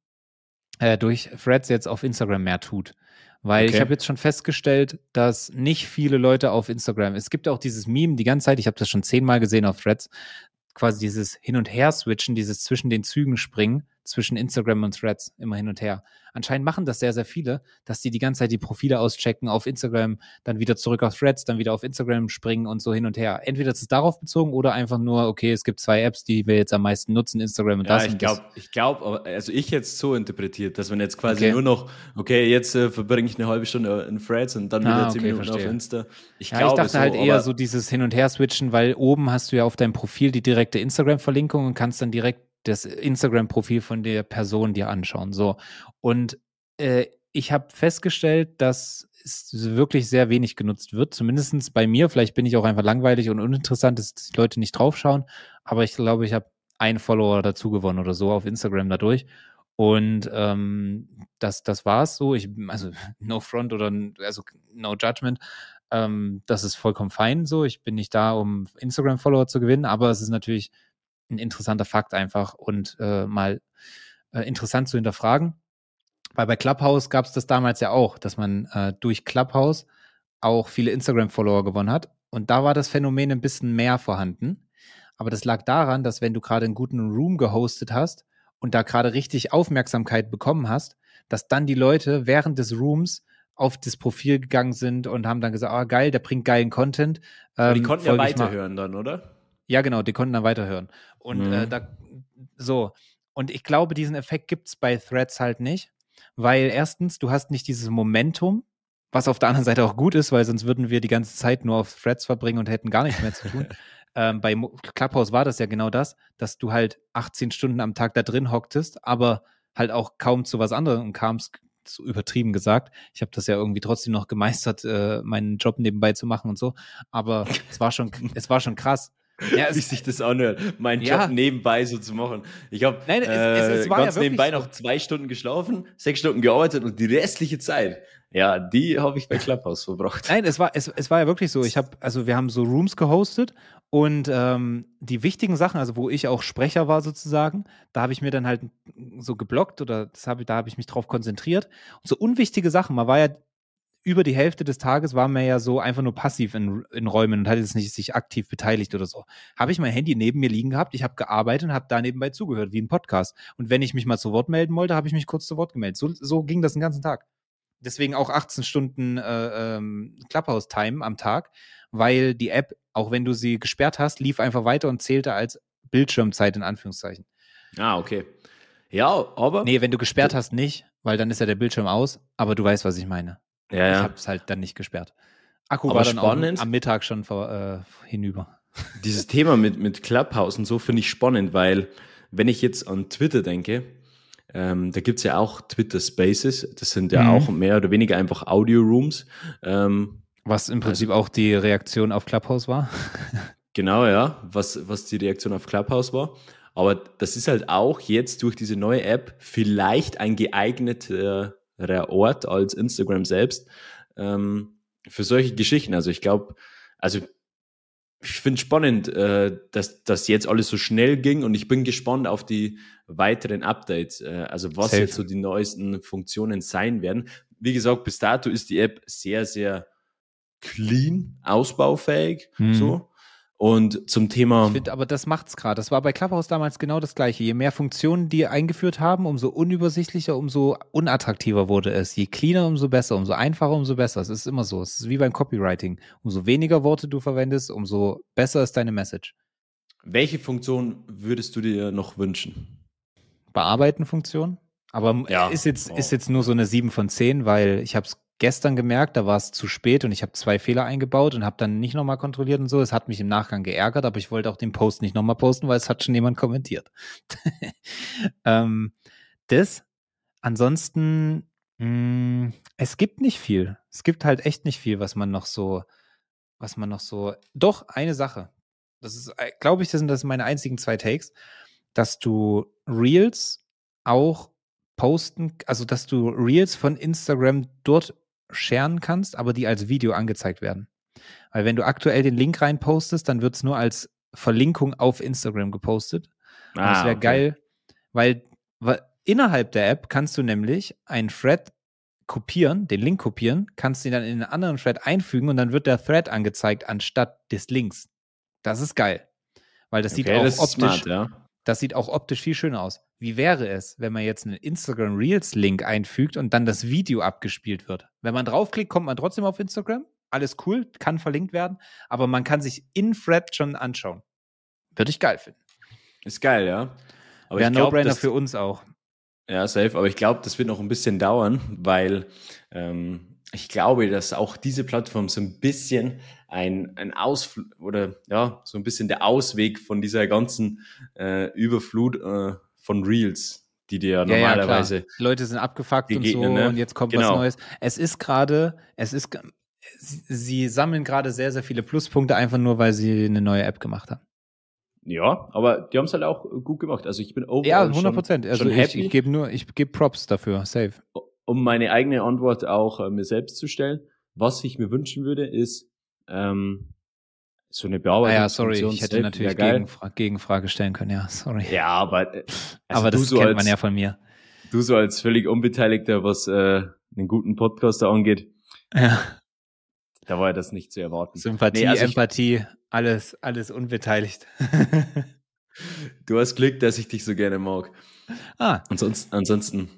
Speaker 2: äh, durch Threads jetzt auf Instagram mehr tut. Weil
Speaker 1: Okay.
Speaker 2: ich habe jetzt schon festgestellt, dass nicht viele Leute auf Instagram, es gibt auch dieses Meme die ganze Zeit, ich habe das schon zehnmal gesehen auf Threads, quasi dieses Hin- und Her-Switchen, dieses zwischen den Zügen springen, zwischen Instagram und Threads, immer hin und her. Anscheinend machen das sehr, sehr viele, dass die die ganze Zeit die Profile auschecken auf Instagram, dann wieder zurück auf Threads, dann wieder auf Instagram springen und so hin und her. Entweder ist es darauf bezogen oder einfach nur, okay, es gibt zwei Apps, die wir jetzt am meisten nutzen, Instagram und
Speaker 1: Ja,
Speaker 2: das.
Speaker 1: ich glaube, ich glaube, also ich jetzt so interpretiert, dass man jetzt quasi
Speaker 2: Okay.
Speaker 1: nur noch, okay, jetzt äh, verbringe ich eine halbe Stunde in Threads und dann wieder
Speaker 2: Ah,
Speaker 1: zehn
Speaker 2: okay,
Speaker 1: Minuten
Speaker 2: verstehe.
Speaker 1: auf Insta. Ich
Speaker 2: Ja,
Speaker 1: glaube
Speaker 2: ich dachte halt eher so dieses Hin- und Her-Switchen, weil oben hast du ja auf deinem Profil die direkte Instagram-Verlinkung und kannst dann direkt das Instagram-Profil von der Person dir anschauen. So. Und äh, ich habe festgestellt, dass es wirklich sehr wenig genutzt wird, zumindest bei mir. Vielleicht bin ich auch einfach langweilig und uninteressant, dass die Leute nicht draufschauen. Aber ich glaube, ich habe einen Follower dazu gewonnen oder so auf Instagram dadurch. Und ähm, das, das war's so. Ich, also [LAUGHS] no front oder also no judgment. Ähm, das ist vollkommen fein so. Ich bin nicht da, um Instagram-Follower zu gewinnen, aber es ist natürlich ein interessanter Fakt einfach und äh, mal äh, interessant zu hinterfragen. Weil bei Clubhouse gab es das damals ja auch, dass man äh, durch Clubhouse auch viele Instagram-Follower gewonnen hat. Und da war das Phänomen ein bisschen mehr vorhanden. Aber das lag daran, dass wenn du gerade einen guten Room gehostet hast und da gerade richtig Aufmerksamkeit bekommen hast, dass dann die Leute während des Rooms auf das Profil gegangen sind und haben dann gesagt, ah geil, der bringt geilen Content.
Speaker 1: aber die
Speaker 2: ähm,
Speaker 1: konnten ja weiterhören dann, oder?
Speaker 2: Ja, genau, die konnten dann weiterhören. Und
Speaker 1: Mhm.
Speaker 2: äh, da, so. Und ich glaube, diesen Effekt gibt es bei Threads halt nicht, weil erstens, du hast nicht dieses Momentum, was auf der anderen Seite auch gut ist, weil sonst würden wir die ganze Zeit nur auf Threads verbringen und hätten gar nichts mehr zu tun. [LAUGHS] ähm, bei Clubhouse war das ja genau das, dass du halt 18 Stunden am Tag da drin hocktest, aber halt auch kaum zu was anderem kamst, so übertrieben gesagt. Ich habe das ja irgendwie trotzdem noch gemeistert, äh, meinen Job nebenbei zu machen und so. Aber es war schon, [LAUGHS] es war schon krass. Ja, [LAUGHS]
Speaker 1: Wie sich das anhört, meinen
Speaker 2: Ja.
Speaker 1: Job nebenbei so zu machen. Ich habe äh,
Speaker 2: ja
Speaker 1: ganz
Speaker 2: wirklich
Speaker 1: nebenbei
Speaker 2: so.
Speaker 1: noch zwei Stunden geschlafen, sechs Stunden gearbeitet und die restliche Zeit, ja, die habe ich bei Clubhouse verbracht.
Speaker 2: Nein, es war, es, es war ja wirklich so. Ich habe, also wir haben so Rooms gehostet und ähm, die wichtigen Sachen, also wo ich auch Sprecher war sozusagen, da habe ich mir dann halt so geblockt oder das hab, da habe ich mich drauf konzentriert. Und so unwichtige Sachen, man war ja über die Hälfte des Tages war man ja so einfach nur passiv in, in Räumen und hat jetzt nicht sich aktiv beteiligt oder so. Habe ich mein Handy neben mir liegen gehabt, ich habe gearbeitet und habe da nebenbei zugehört, wie ein Podcast. Und wenn ich mich mal zu Wort melden wollte, habe ich mich kurz zu Wort gemeldet. So, so ging das den ganzen Tag. Deswegen auch 18 Stunden äh, ähm, Clubhouse-Time am Tag, weil die App, auch wenn du sie gesperrt hast, lief einfach weiter und zählte als Bildschirmzeit in Anführungszeichen.
Speaker 1: Ah, okay. Ja, aber.
Speaker 2: Nee, wenn du gesperrt hast, nicht, weil dann ist ja der Bildschirm aus, aber du weißt, was ich meine.
Speaker 1: Ja,
Speaker 2: Ich habe es halt dann nicht gesperrt. Akku
Speaker 1: Aber
Speaker 2: war dann
Speaker 1: spannend.
Speaker 2: am Mittag schon vor, äh, hinüber.
Speaker 1: Dieses Thema mit, mit Clubhouse und so finde ich spannend, weil wenn ich jetzt an Twitter denke, ähm, da gibt's ja auch Twitter Spaces, das sind ja
Speaker 2: Mhm.
Speaker 1: auch mehr oder weniger einfach Audio-Rooms. Ähm,
Speaker 2: Was im Prinzip auch die Reaktion auf Clubhouse war. [LAUGHS]
Speaker 1: Genau, ja, was, was die Reaktion auf Clubhouse war. Aber das ist halt auch jetzt durch diese neue App vielleicht ein geeigneterer Ort als Instagram selbst ähm, für solche Geschichten. Also ich glaube, also ich finde spannend, äh, dass das jetzt alles so schnell ging und ich bin gespannt auf die weiteren Updates, äh, also was
Speaker 2: Safe.
Speaker 1: jetzt so die neuesten Funktionen sein werden. Wie gesagt, bis dato ist die App sehr, sehr clean, ausbaufähig,
Speaker 2: Mhm.
Speaker 1: so. Und zum Thema,
Speaker 2: Ich finde, aber das macht's gerade. Das war bei Clubhouse damals genau das Gleiche. Je mehr Funktionen die eingeführt haben, umso unübersichtlicher, umso unattraktiver wurde es. Je cleaner, umso besser, umso einfacher, umso besser. Es ist immer so. Es ist wie beim Copywriting. Umso weniger Worte du verwendest, umso besser ist deine Message.
Speaker 1: welche Funktion würdest du dir noch wünschen?
Speaker 2: Bearbeiten-Funktion. Aber
Speaker 1: Ja.
Speaker 2: ist, jetzt,
Speaker 1: Oh.
Speaker 2: ist jetzt nur so eine 7 von 10, weil ich habe es gestern gemerkt, da war es zu spät und ich habe zwei Fehler eingebaut und habe dann nicht nochmal kontrolliert und so. Es hat mich im Nachgang geärgert, aber ich wollte auch den Post nicht nochmal posten, weil es hat schon jemand kommentiert. [LAUGHS] ähm, das. Ansonsten, mh, es gibt nicht viel. Es gibt halt echt nicht viel, was man noch so, was man noch so. Doch, eine Sache. Das ist, glaube ich, das sind das meine einzigen zwei Takes, dass du Reels auch posten, also dass du Reels von Instagram dort sharen kannst, aber die als Video angezeigt werden. Weil wenn du aktuell den Link rein postest, dann wird es nur als Verlinkung auf Instagram gepostet. Und das wäre
Speaker 1: Ah, okay.
Speaker 2: geil, weil, weil innerhalb der App kannst du nämlich einen Thread kopieren, den Link kopieren, kannst ihn dann in einen anderen Thread einfügen und dann wird der Thread angezeigt anstatt des Links. Das ist geil. Weil das sieht
Speaker 1: Okay,
Speaker 2: auch
Speaker 1: das
Speaker 2: optisch,
Speaker 1: smart, ja.
Speaker 2: das sieht auch optisch viel schöner aus. Wie wäre es, wenn man jetzt einen Instagram Reels Link einfügt und dann das Video abgespielt wird? Wenn man draufklickt, kommt man trotzdem auf Instagram. Alles cool, kann verlinkt werden, aber man kann sich in Thread schon anschauen. Würde ich geil finden.
Speaker 1: Ist geil, ja. Aber
Speaker 2: Wäre No-Brainer für uns auch.
Speaker 1: Ja, safe. Aber ich glaube, das wird noch ein bisschen dauern, weil ähm, ich glaube, dass auch diese Plattform so ein bisschen ein, ein Ausflug oder ja, so ein bisschen der Ausweg von dieser ganzen äh, Überflut äh, von Reels, die dir ja
Speaker 2: Ja, ja,
Speaker 1: normalerweise.
Speaker 2: klar. Leute sind abgefuckt und so
Speaker 1: ne?
Speaker 2: und jetzt kommt was
Speaker 1: Genau.
Speaker 2: Neues. Es ist gerade, es ist, sie, sammeln gerade sehr, sehr viele Pluspunkte einfach nur, weil sie eine neue App gemacht haben.
Speaker 1: Ja, aber die haben es halt auch gut gemacht. Also ich bin overall
Speaker 2: Ja,
Speaker 1: schon-
Speaker 2: 100 Prozent. Also ich, ich gebe nur, ich gebe Props dafür, safe.
Speaker 1: um meine eigene Antwort auch äh, mir selbst zu stellen. Was ich mir wünschen würde, ist ähm, so eine
Speaker 2: Ah
Speaker 1: Bearbeitung.
Speaker 2: ja, sorry, ich hätte natürlich Gegenfra Gegenfrage stellen können, ja, sorry.
Speaker 1: Ja, aber, äh, also
Speaker 2: Aber das
Speaker 1: so
Speaker 2: kennt
Speaker 1: als,
Speaker 2: man ja von mir.
Speaker 1: Du so als völlig Unbeteiligter, was äh, einen guten Podcaster angeht,
Speaker 2: Ja.
Speaker 1: da war ja das nicht zu erwarten.
Speaker 2: Sympathie,
Speaker 1: Nee, also ich-
Speaker 2: Empathie, alles, alles unbeteiligt. [LAUGHS]
Speaker 1: Du hast Glück, dass ich dich so gerne mag.
Speaker 2: ah,
Speaker 1: Ansonsten, ansonsten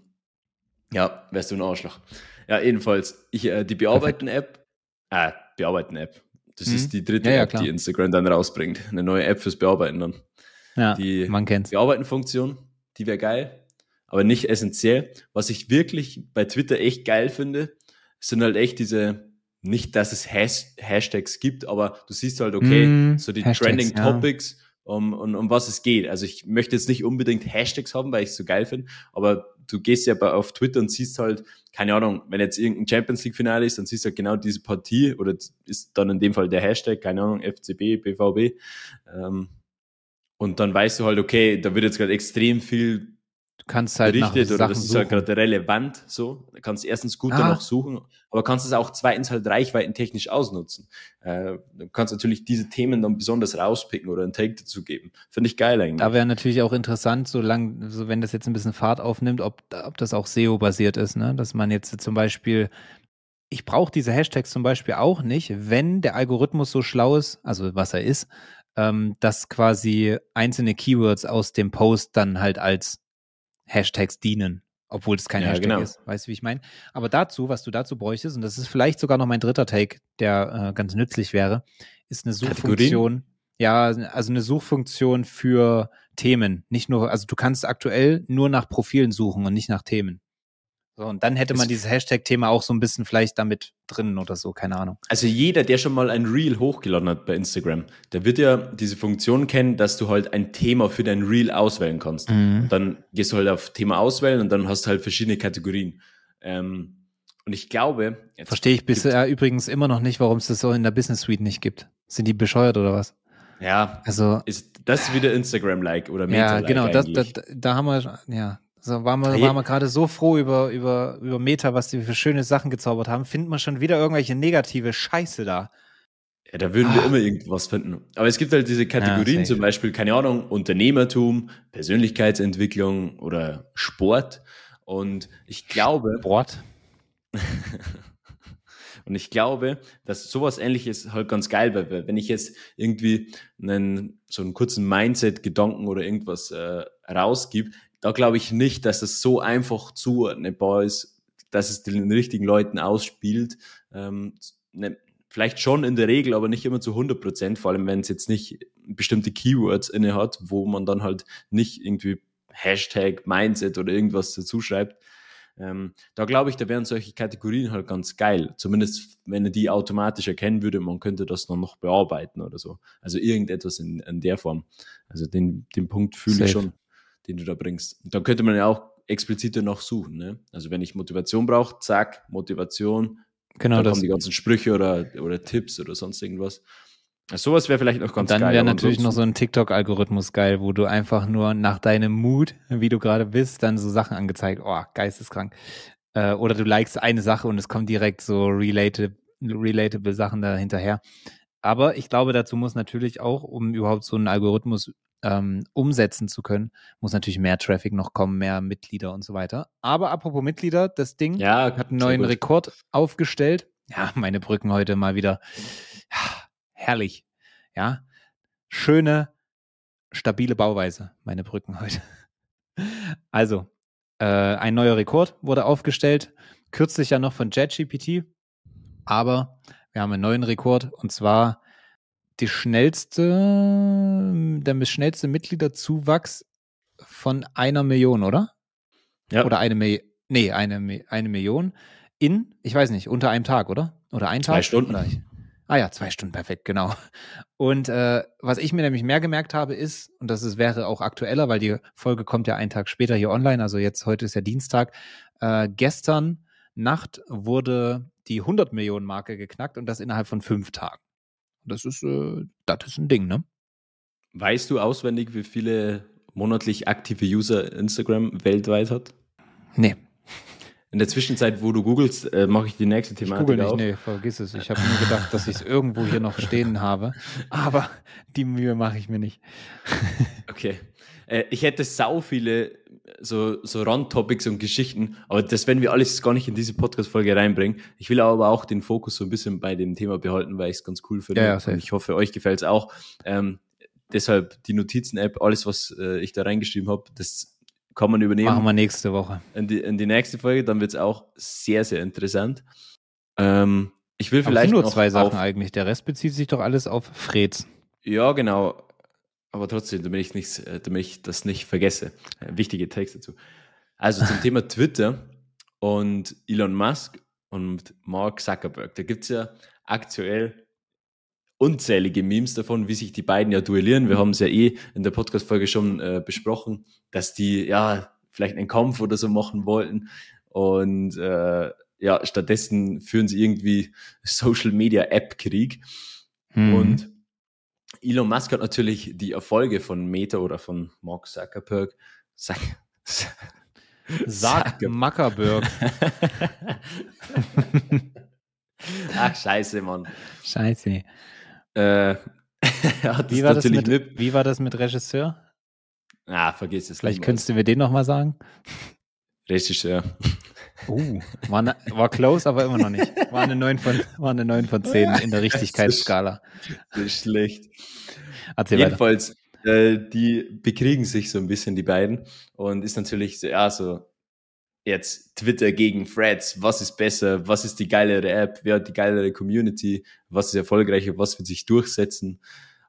Speaker 1: ja, wärst du ein Arschloch. Ja, jedenfalls, ich, äh, die Bearbeiten-App, äh, Bearbeiten-App, das
Speaker 2: Mhm.
Speaker 1: ist die dritte
Speaker 2: Ja, ja,
Speaker 1: App,
Speaker 2: klar.
Speaker 1: die Instagram dann rausbringt. Eine neue App fürs Bearbeiten dann.
Speaker 2: ja,
Speaker 1: Die
Speaker 2: man kennt's.
Speaker 1: Bearbeiten-Funktion, die wäre geil, aber nicht essentiell. Was ich wirklich bei Twitter echt geil finde, sind halt echt diese, nicht, dass es Has Hashtags gibt, aber du siehst halt, okay,
Speaker 2: Mm,
Speaker 1: so die
Speaker 2: Hashtags,
Speaker 1: Trending. Topics, um, um, um was es geht. Also ich möchte jetzt nicht unbedingt Hashtags haben, weil ich es so geil finde, aber du gehst ja auf Twitter und siehst halt, keine Ahnung, wenn jetzt irgendein Champions League Finale ist, dann siehst du halt genau diese Partie oder ist dann in dem Fall der Hashtag, keine Ahnung, FCB, BVB. Ähm, und dann weißt du halt, okay, da wird jetzt gerade extrem viel
Speaker 2: kannst halt nach
Speaker 1: berichtet oder
Speaker 2: Sachen
Speaker 1: das ist
Speaker 2: suchen.
Speaker 1: halt gerade relevant so. Da kannst du erstens gut
Speaker 2: Ah.
Speaker 1: danach suchen, aber kannst es auch zweitens halt reichweitentechnisch ausnutzen. Äh, du kannst natürlich diese Themen dann besonders rauspicken oder einen Take dazu geben. Finde ich geil eigentlich.
Speaker 2: Da wäre natürlich auch interessant, solange, so wenn das jetzt ein bisschen Fahrt aufnimmt, ob, ob das auch SEO-basiert ist, ne? Dass man jetzt zum Beispiel, ich brauche diese Hashtags zum Beispiel auch nicht, wenn der Algorithmus so schlau ist, also was er ist, ähm, dass quasi einzelne Keywords aus dem Post dann halt als Hashtags dienen, obwohl es kein
Speaker 1: Ja,
Speaker 2: Hashtag
Speaker 1: genau.
Speaker 2: ist. Weißt du, wie ich meine? Aber dazu, was du dazu bräuchtest, und das ist vielleicht sogar noch mein dritter Take, der äh, ganz nützlich wäre, ist eine Suchfunktion. Ja, also eine Suchfunktion für Themen. Nicht nur, also du kannst aktuell nur nach Profilen suchen und nicht nach Themen. So, und dann hätte man
Speaker 1: Es-
Speaker 2: dieses Hashtag-Thema auch so ein bisschen vielleicht damit drin oder so, keine Ahnung.
Speaker 1: Also jeder, der schon mal ein Reel hochgeladen hat bei Instagram, der wird ja diese Funktion kennen, dass du halt ein Thema für dein Reel auswählen kannst. Und dann gehst du halt auf Thema auswählen und dann hast du halt verschiedene Kategorien. Ähm, und ich glaube, jetzt
Speaker 2: Verstehe ich bisher übrigens immer noch nicht, warum es das so in der Business Suite nicht gibt. Sind die bescheuert oder was?
Speaker 1: Ja,
Speaker 2: Also,
Speaker 1: ist das wieder Instagram-like oder
Speaker 2: ja,
Speaker 1: Meta-like
Speaker 2: genau, das, da,
Speaker 1: eigentlich.
Speaker 2: da- da haben wir, ja, so waren wir, waren wir gerade so froh über, über, über Meta, was die für schöne Sachen gezaubert haben. Findet man schon wieder irgendwelche negative Scheiße da.
Speaker 1: Ja, da würden wir
Speaker 2: Ah.
Speaker 1: immer irgendwas finden. Aber es gibt halt diese Kategorien,
Speaker 2: Ja,
Speaker 1: zum Beispiel, keine Ahnung, Unternehmertum, Persönlichkeitsentwicklung oder Sport. Und ich glaube,
Speaker 2: Sport. [LAUGHS]
Speaker 1: und ich glaube, dass sowas ähnliches halt ganz geil wäre. Wenn ich jetzt irgendwie einen, so einen kurzen Mindset-Gedanken oder irgendwas äh, rausgib, da glaube ich nicht, dass das so einfach zuordnbar ist, dass es den richtigen Leuten ausspielt. Ähm, ne, vielleicht schon in der Regel, aber nicht immer zu 100 Prozent, vor allem wenn es jetzt nicht bestimmte Keywords inne hat, wo man dann halt nicht irgendwie Hashtag Mindset oder irgendwas dazu schreibt. Ähm, da glaube ich, da wären solche Kategorien halt ganz geil. Zumindest, wenn er die automatisch erkennen würde, man könnte das dann noch bearbeiten oder so. Also irgendetwas in, in der Form. Also den, den Punkt fühle ich schon, den du da bringst. Und dann könnte man ja auch expliziter noch suchen. Ne? Also wenn ich Motivation brauche, zack, Motivation,
Speaker 2: Genau
Speaker 1: da
Speaker 2: das.
Speaker 1: kommen die ganzen Sprüche oder, oder Tipps oder sonst irgendwas. Sowas wäre vielleicht noch ganz
Speaker 2: Und dann
Speaker 1: geil.
Speaker 2: wäre
Speaker 1: aber
Speaker 2: natürlich noch so ein TikTok-Algorithmus geil, wo du einfach nur nach deinem Mut, wie du gerade bist, dann so Sachen angezeigt. Oh, geisteskrank. Äh, oder du likest eine Sache und es kommen direkt so relatable, relatable Sachen da hinterher. Aber ich glaube, dazu muss natürlich auch, um überhaupt so einen Algorithmus ähm, umsetzen zu können, muss natürlich mehr Traffic noch kommen, mehr Mitglieder und so weiter. Aber apropos Mitglieder, das Ding
Speaker 1: Ja,
Speaker 2: hat einen neuen
Speaker 1: gut.
Speaker 2: Rekord aufgestellt. Ja, meine Brücken heute mal wieder. Ja, herrlich. Ja, schöne, stabile Bauweise, meine Brücken heute. Also, äh, ein neuer Rekord wurde aufgestellt. Kürzlich ja noch von JetGPT. Aber wir haben einen neuen Rekord und zwar die schnellste, der schnellste Mitgliederzuwachs von einer Million, oder?
Speaker 1: Ja.
Speaker 2: Oder eine Million. Nee, eine, eine Million in, ich weiß nicht, unter einem Tag, oder? Oder ein
Speaker 1: Zwei
Speaker 2: Tag?
Speaker 1: Stunden.
Speaker 2: Oder ich, ah ja, zwei Stunden, perfekt, genau. Und äh, was ich mir nämlich mehr gemerkt habe, ist, und das ist, wäre auch aktueller, weil die Folge kommt ja einen Tag später hier online, also jetzt heute ist ja Dienstag. Äh, gestern Nacht wurde die 100 Millionen Marke geknackt und das innerhalb von fünf Tagen. Das ist, äh, das ist ein Ding, ne?
Speaker 1: Weißt du auswendig, wie viele monatlich aktive User Instagram weltweit hat?
Speaker 2: Nee,
Speaker 1: In der Zwischenzeit, wo du googelst, äh, mache ich die nächste
Speaker 2: ich
Speaker 1: Thematik
Speaker 2: google nicht,
Speaker 1: auf.
Speaker 2: nee, vergiss es. Ich habe nur gedacht, dass ich es irgendwo hier noch stehen habe, aber die Mühe mache ich mir nicht.
Speaker 1: Okay. Äh, ich hätte sau viele so, so Randtopics und Geschichten, aber das werden wir alles gar nicht in diese Podcast-Folge reinbringen. Ich will aber auch den Fokus so ein bisschen bei dem Thema behalten, weil ich es ganz cool finde.
Speaker 2: Ja, ja,
Speaker 1: und ich hoffe, euch gefällt es auch. Ähm, deshalb die Notizen-App, alles, was äh, ich da reingeschrieben habe, das kann man übernehmen.
Speaker 2: Machen wir nächste Woche.
Speaker 1: in die, in die nächste Folge, dann wird es auch sehr, sehr interessant. Ähm, ich will
Speaker 2: Aber
Speaker 1: vielleicht
Speaker 2: sind nur zwei Sachen eigentlich. Der Rest bezieht sich doch alles auf Freds.
Speaker 1: Ja, genau. Aber trotzdem, damit ich, nichts, äh, damit ich das nicht vergesse. Äh, wichtige Text dazu. Also zum Thema [LAUGHS] Twitter und Elon Musk und Mark Zuckerberg. Da gibt es ja aktuell unzählige Memes davon, wie sich die beiden ja duellieren. Wir haben es ja eh in der Podcast-Folge schon äh, besprochen, dass die ja vielleicht einen Kampf oder so machen wollten. Und äh, ja, stattdessen führen sie irgendwie Social Media App-Krieg.
Speaker 2: Mhm.
Speaker 1: Und Elon Musk hat natürlich die Erfolge von Meta oder von Mark Zuckerberg. Zuck,
Speaker 2: Sag Mackerberg. [LAUGHS]
Speaker 1: Ach, scheiße, Mann.
Speaker 2: Scheiße.
Speaker 1: Äh, [LAUGHS] hat
Speaker 2: Wie war mit,
Speaker 1: mit.
Speaker 2: wie war das mit Regisseur?
Speaker 1: Ah, vergiss es.
Speaker 2: Vielleicht könntest du mir den nochmal sagen.
Speaker 1: Regisseur.
Speaker 2: Uh, [LAUGHS] war, ne, war close, aber immer noch nicht. War eine 9 von, war eine 9 von 10 in der [LAUGHS] Richtigkeitsskala.
Speaker 1: Das ist schlecht.
Speaker 2: Erzähl.
Speaker 1: Jedenfalls, äh, die bekriegen sich so ein bisschen, die beiden. Und ist natürlich so, ja, so jetzt Twitter gegen Threads. Was ist besser? Was ist die geilere App? Wer hat die geilere Community? Was ist erfolgreicher? Was wird sich durchsetzen?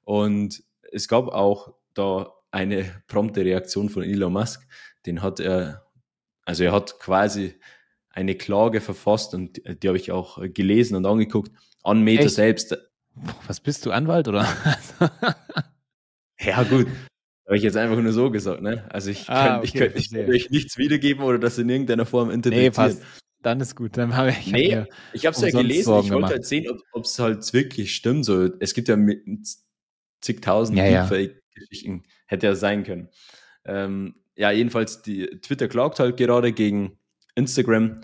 Speaker 1: Und es gab auch da eine prompte Reaktion von Elon Musk. Den hat er, also er hat quasi eine Klage verfasst und die, die habe ich auch gelesen und angeguckt an Meta
Speaker 2: Echt?
Speaker 1: selbst.
Speaker 2: Was bist du, Anwalt oder?
Speaker 1: Ja, gut. Habe ich jetzt einfach nur so gesagt, ne? Also ich
Speaker 2: Ah,
Speaker 1: könnte ich
Speaker 2: okay,
Speaker 1: ich
Speaker 2: verstehe.
Speaker 1: könnt euch nichts wiedergeben oder das in irgendeiner Form
Speaker 2: nee,
Speaker 1: interpretieren.
Speaker 2: passt. Dann ist gut. Dann habe ich
Speaker 1: Nee, ich habe es ja gelesen,
Speaker 2: Sorgen
Speaker 1: ich wollte
Speaker 2: gemacht.
Speaker 1: halt sehen, ob es halt wirklich stimmt. So, es gibt ja mit zigtausend
Speaker 2: Ja, ja.
Speaker 1: Deepfake-Geschichten, hätte ja sein können. Ähm, ja, jedenfalls, die Twitter klagt halt gerade gegen Instagram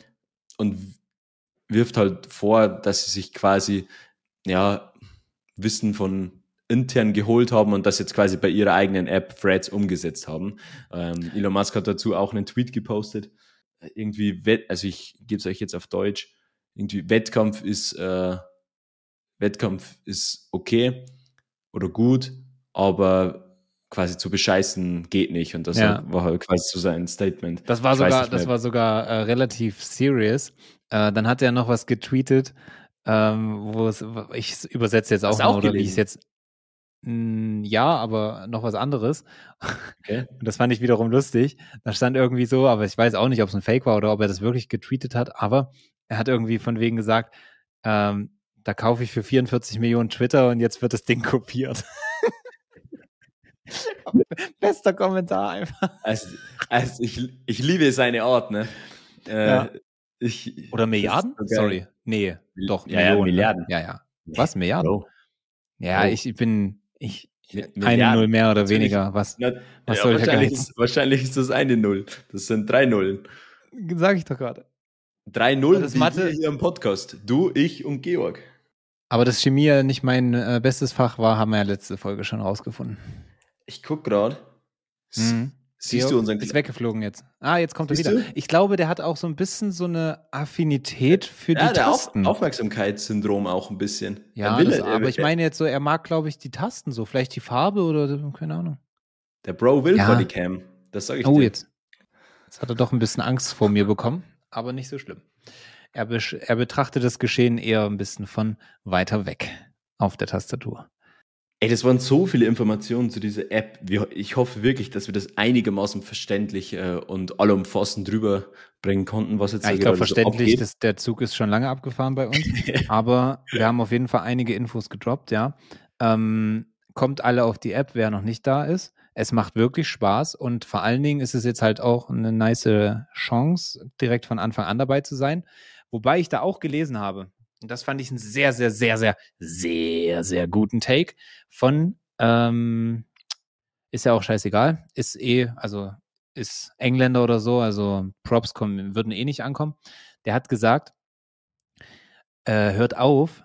Speaker 1: und wirft halt vor, dass sie sich quasi ja Wissen von intern geholt haben und das jetzt quasi bei ihrer eigenen App Threads umgesetzt haben. Ähm, Elon Musk hat dazu auch einen Tweet gepostet. Irgendwie, also ich gebe es euch jetzt auf Deutsch, irgendwie Wettkampf ist, äh, Wettkampf ist okay oder gut, aber quasi zu bescheißen geht nicht. Und das
Speaker 2: Ja.
Speaker 1: war halt quasi so sein Statement.
Speaker 2: Das war
Speaker 1: Ich
Speaker 2: sogar, das war sogar äh, relativ serious. Äh, dann hat er noch was getweetet, ähm, wo es, ich übersetze jetzt auch, mal,
Speaker 1: auch
Speaker 2: oder wie ich es jetzt. Mm, Ja, aber noch was anderes.
Speaker 1: Okay. [LAUGHS]
Speaker 2: Und das fand ich wiederum lustig. Da stand irgendwie so, aber ich weiß auch nicht, ob es ein Fake war oder ob er das wirklich getweetet hat, aber er hat irgendwie von wegen gesagt, ähm, da kaufe ich für 44 Millionen Twitter und jetzt wird das Ding [LAUGHS] kopiert. [LAUGHS] Bester Kommentar einfach.
Speaker 1: Also, also ich, ich liebe seine Art, ne? Äh,
Speaker 2: Ja.
Speaker 1: ich,
Speaker 2: Oder Milliarden?
Speaker 1: geil.
Speaker 2: Sorry. Nee, doch,
Speaker 1: ja, ja,
Speaker 2: Millionen. ne?
Speaker 1: Milliarden.
Speaker 2: Ja, ja. Was, Milliarden?
Speaker 1: Bro.
Speaker 2: Ja,
Speaker 1: Bro.
Speaker 2: ich bin, ich, eine. Null mehr oder weniger. Was?
Speaker 1: Na,
Speaker 2: Was
Speaker 1: ja,
Speaker 2: soll der
Speaker 1: wahrscheinlich,
Speaker 2: Geiz?
Speaker 1: ist, wahrscheinlich ist das eine Null. Das sind drei Nullen.
Speaker 2: Sag ich doch gerade.
Speaker 1: Drei Nullen
Speaker 2: das
Speaker 1: wie
Speaker 2: Mathe-
Speaker 1: hier im Podcast. Du, ich und Georg.
Speaker 2: Aber dass Chemie ja nicht mein äh, bestes Fach war, haben wir ja letzte Folge schon rausgefunden.
Speaker 1: Ich guck gerade.
Speaker 2: Mhm.
Speaker 1: Siehst du unseren
Speaker 2: Ist
Speaker 1: Kle-
Speaker 2: weggeflogen jetzt. Ah, jetzt kommt er
Speaker 1: Siehst
Speaker 2: wieder.
Speaker 1: du?
Speaker 2: Ich glaube, der hat auch so ein bisschen so eine Affinität für
Speaker 1: Ja,
Speaker 2: die
Speaker 1: der Auf
Speaker 2: Tasten.
Speaker 1: Aufmerksamkeitssyndrom auch ein bisschen.
Speaker 2: ja,
Speaker 1: Er will-
Speaker 2: das,
Speaker 1: er-
Speaker 2: aber ich
Speaker 1: er-
Speaker 2: meine jetzt so, er mag, glaube ich, die Tasten so. Vielleicht die Farbe oder keine Ahnung.
Speaker 1: Der Bro will
Speaker 2: Ja.
Speaker 1: Bodycam. Das sage ich
Speaker 2: Oh,
Speaker 1: dir.
Speaker 2: jetzt. Jetzt hat er doch ein bisschen Angst vor mir bekommen, aber nicht so schlimm. Er, er betrachtet das Geschehen eher ein bisschen von weiter weg auf der Tastatur.
Speaker 1: Ey, das waren so viele Informationen zu dieser App. Ich hoffe wirklich, dass wir das einigermaßen verständlich äh, und allumfassend drüber bringen konnten, was jetzt
Speaker 2: Ja, ich glaube,
Speaker 1: so
Speaker 2: verständlich,
Speaker 1: abgeht.
Speaker 2: dass der Zug ist schon lange abgefahren bei uns. [LAUGHS] aber wir haben auf jeden Fall einige Infos gedroppt, ja. Ähm, kommt alle auf die App, wer noch nicht da ist. Es macht wirklich Spaß und vor allen Dingen ist es jetzt halt auch eine nice Chance, direkt von Anfang an dabei zu sein. Wobei ich da auch gelesen habe, und das fand ich einen sehr, sehr, sehr, sehr, sehr, sehr guten Take von, ähm, ist ja auch scheißegal, ist eh, also ist Engländer oder so, also Props kommen, würden eh nicht ankommen. Der hat gesagt, äh, hört auf,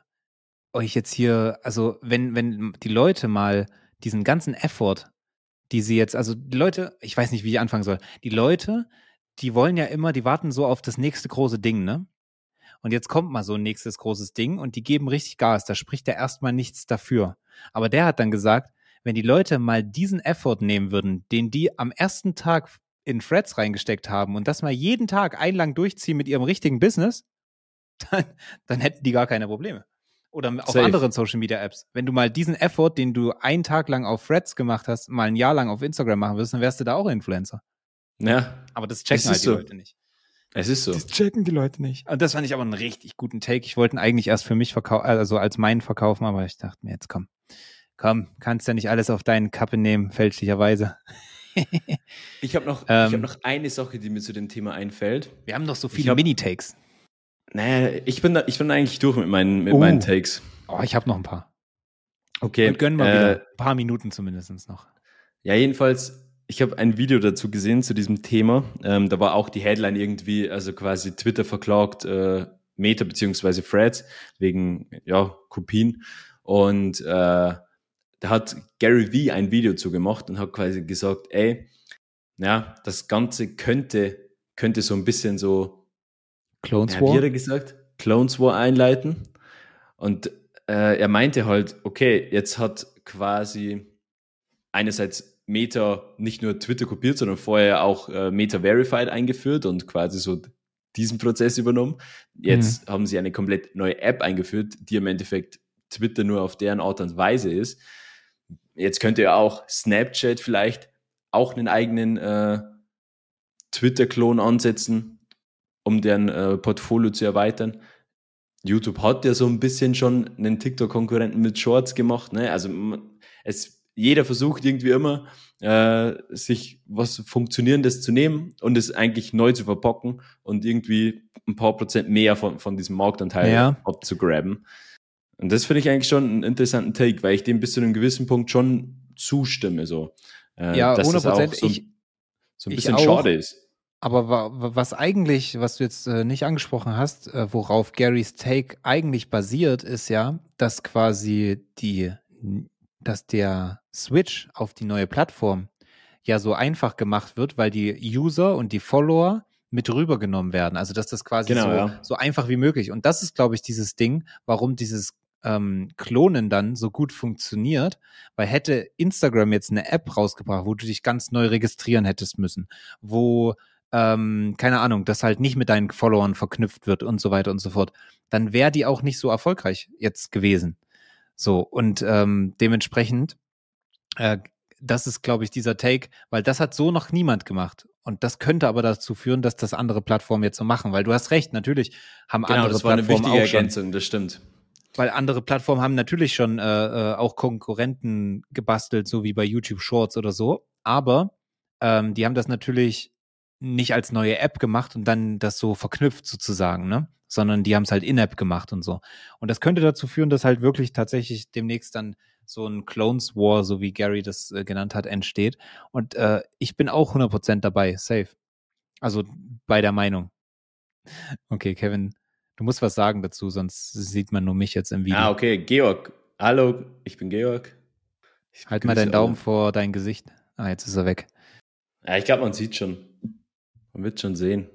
Speaker 2: euch jetzt hier, also wenn, wenn die Leute mal diesen ganzen Effort, die sie jetzt, also die Leute, ich weiß nicht, wie ich anfangen soll, die Leute, die wollen ja immer, die warten so auf das nächste große Ding, ne? Und jetzt kommt mal so ein nächstes großes Ding und die geben richtig Gas. Da spricht ja erstmal nichts dafür. Aber der hat dann gesagt, wenn die Leute mal diesen Effort nehmen würden, den die am ersten Tag in Threads reingesteckt haben und das mal jeden Tag einlang durchziehen mit ihrem richtigen Business, [LAUGHS] dann, dann hätten die gar keine Probleme. Oder auf
Speaker 1: Safe.
Speaker 2: anderen Social Media Apps. Wenn du mal diesen Effort, den du einen Tag lang auf Threads gemacht hast, mal ein Jahr lang auf Instagram machen würdest, dann wärst du da auch Influencer.
Speaker 1: Ja,
Speaker 2: Aber das checken
Speaker 1: Es
Speaker 2: halt die
Speaker 1: so.
Speaker 2: Leute nicht.
Speaker 1: Es ist so.
Speaker 2: Das checken die Leute nicht. Und das fand ich aber einen richtig guten Take. Ich wollte ihn eigentlich erst für mich verkaufen, also als meinen verkaufen, aber ich dachte mir, jetzt komm. Komm, kannst ja nicht alles auf deinen Kappe nehmen, fälschlicherweise.
Speaker 1: Ich habe noch,
Speaker 2: Ähm,
Speaker 1: ich hab noch eine Sache, die mir zu dem Thema einfällt.
Speaker 2: Wir haben noch so viele Mini-Takes.
Speaker 1: Naja, ich bin, da, ich bin eigentlich durch mit meinen, mit
Speaker 2: Oh.
Speaker 1: meinen Takes.
Speaker 2: Oh, ich habe noch ein paar.
Speaker 1: Okay.
Speaker 2: Und gönnen wir
Speaker 1: äh,
Speaker 2: wieder. Ein paar Minuten zumindest noch.
Speaker 1: Ja, jedenfalls, ich habe ein Video dazu gesehen zu diesem Thema. Ähm, da war auch die Headline irgendwie, also quasi Twitter verklagt äh, Meta beziehungsweise Threads wegen ja, Kopien. Und äh, da hat Gary Vee ein Video zu gemacht und hat quasi gesagt, ey, ja, das Ganze könnte, könnte so ein bisschen so
Speaker 2: Clones
Speaker 1: ja, wie
Speaker 2: War.
Speaker 1: hat er gesagt? Clones War einleiten. Und äh, er meinte halt, okay, jetzt hat quasi einerseits Meta nicht nur Twitter kopiert, sondern vorher auch äh, Meta Verified eingeführt und quasi so diesen Prozess übernommen. Jetzt haben sie eine komplett neue App eingeführt, die im Endeffekt Twitter nur auf deren Art und Weise ist. Jetzt könnte ja auch Snapchat vielleicht auch einen eigenen äh, Twitter-Klon ansetzen, um deren äh, Portfolio zu erweitern. YouTube hat ja so ein bisschen schon einen TikTok-Konkurrenten mit Shorts gemacht. Ne? Also es, jeder versucht irgendwie immer, äh, sich was Funktionierendes zu nehmen und es eigentlich neu zu verpacken und irgendwie ein paar Prozent mehr von, von diesem Marktanteil
Speaker 2: Ja.
Speaker 1: abzugraben. Und das finde ich eigentlich schon einen interessanten Take, weil ich dem bis zu einem gewissen Punkt schon zustimme. So. Äh,
Speaker 2: Ja,
Speaker 1: dass das
Speaker 2: 100%.
Speaker 1: auch So,
Speaker 2: Ich-
Speaker 1: so ein bisschen
Speaker 2: auch.
Speaker 1: schade ist.
Speaker 2: Aber wa wa- was eigentlich, was du jetzt äh, nicht angesprochen hast, äh, worauf Garys Take eigentlich basiert, ist ja, dass quasi die, dass der Switch auf die neue Plattform ja so einfach gemacht wird, weil die User und die Follower mit rübergenommen werden. Also dass das quasi
Speaker 1: Genau,
Speaker 2: so,
Speaker 1: ja.
Speaker 2: so einfach wie möglich. Und das ist, glaube ich, dieses Ding, warum dieses ähm, Klonen dann so gut funktioniert, weil hätte Instagram jetzt eine App rausgebracht, wo du dich ganz neu registrieren hättest müssen, wo ähm, keine Ahnung, das halt nicht mit deinen Followern verknüpft wird und so weiter und so fort, dann wäre die auch nicht so erfolgreich jetzt gewesen. So, und ähm, dementsprechend, äh, das ist, glaube ich, dieser Take, weil das hat so noch niemand gemacht. Und das könnte aber dazu führen, dass das andere Plattformen jetzt so machen, weil du hast recht, natürlich haben
Speaker 1: Genau,
Speaker 2: andere
Speaker 1: das war eine
Speaker 2: Plattformen
Speaker 1: wichtige
Speaker 2: schon,
Speaker 1: Ergänzung, das stimmt.
Speaker 2: weil andere Plattformen haben natürlich schon äh, äh, auch Konkurrenten gebastelt, so wie bei YouTube Shorts oder so. Aber ähm, die haben das natürlich nicht als neue App gemacht und dann das so verknüpft sozusagen, ne? Sondern die haben es halt in-App gemacht und so. Und das könnte dazu führen, dass halt wirklich tatsächlich demnächst dann so ein Clones War, so wie Gary das äh, genannt hat, entsteht. Und äh, ich bin auch 100% dabei, safe. Also bei der Meinung. Okay, Kevin, du musst was sagen dazu, sonst sieht man nur mich jetzt im Video.
Speaker 1: Ah, okay, Georg. Hallo, ich bin Georg.
Speaker 2: Halt mal deinen Daumen
Speaker 1: alle.
Speaker 2: vor dein Gesicht. Ah, jetzt ist er weg.
Speaker 1: Ja, ich glaube, man sieht schon. Man wird schon sehen.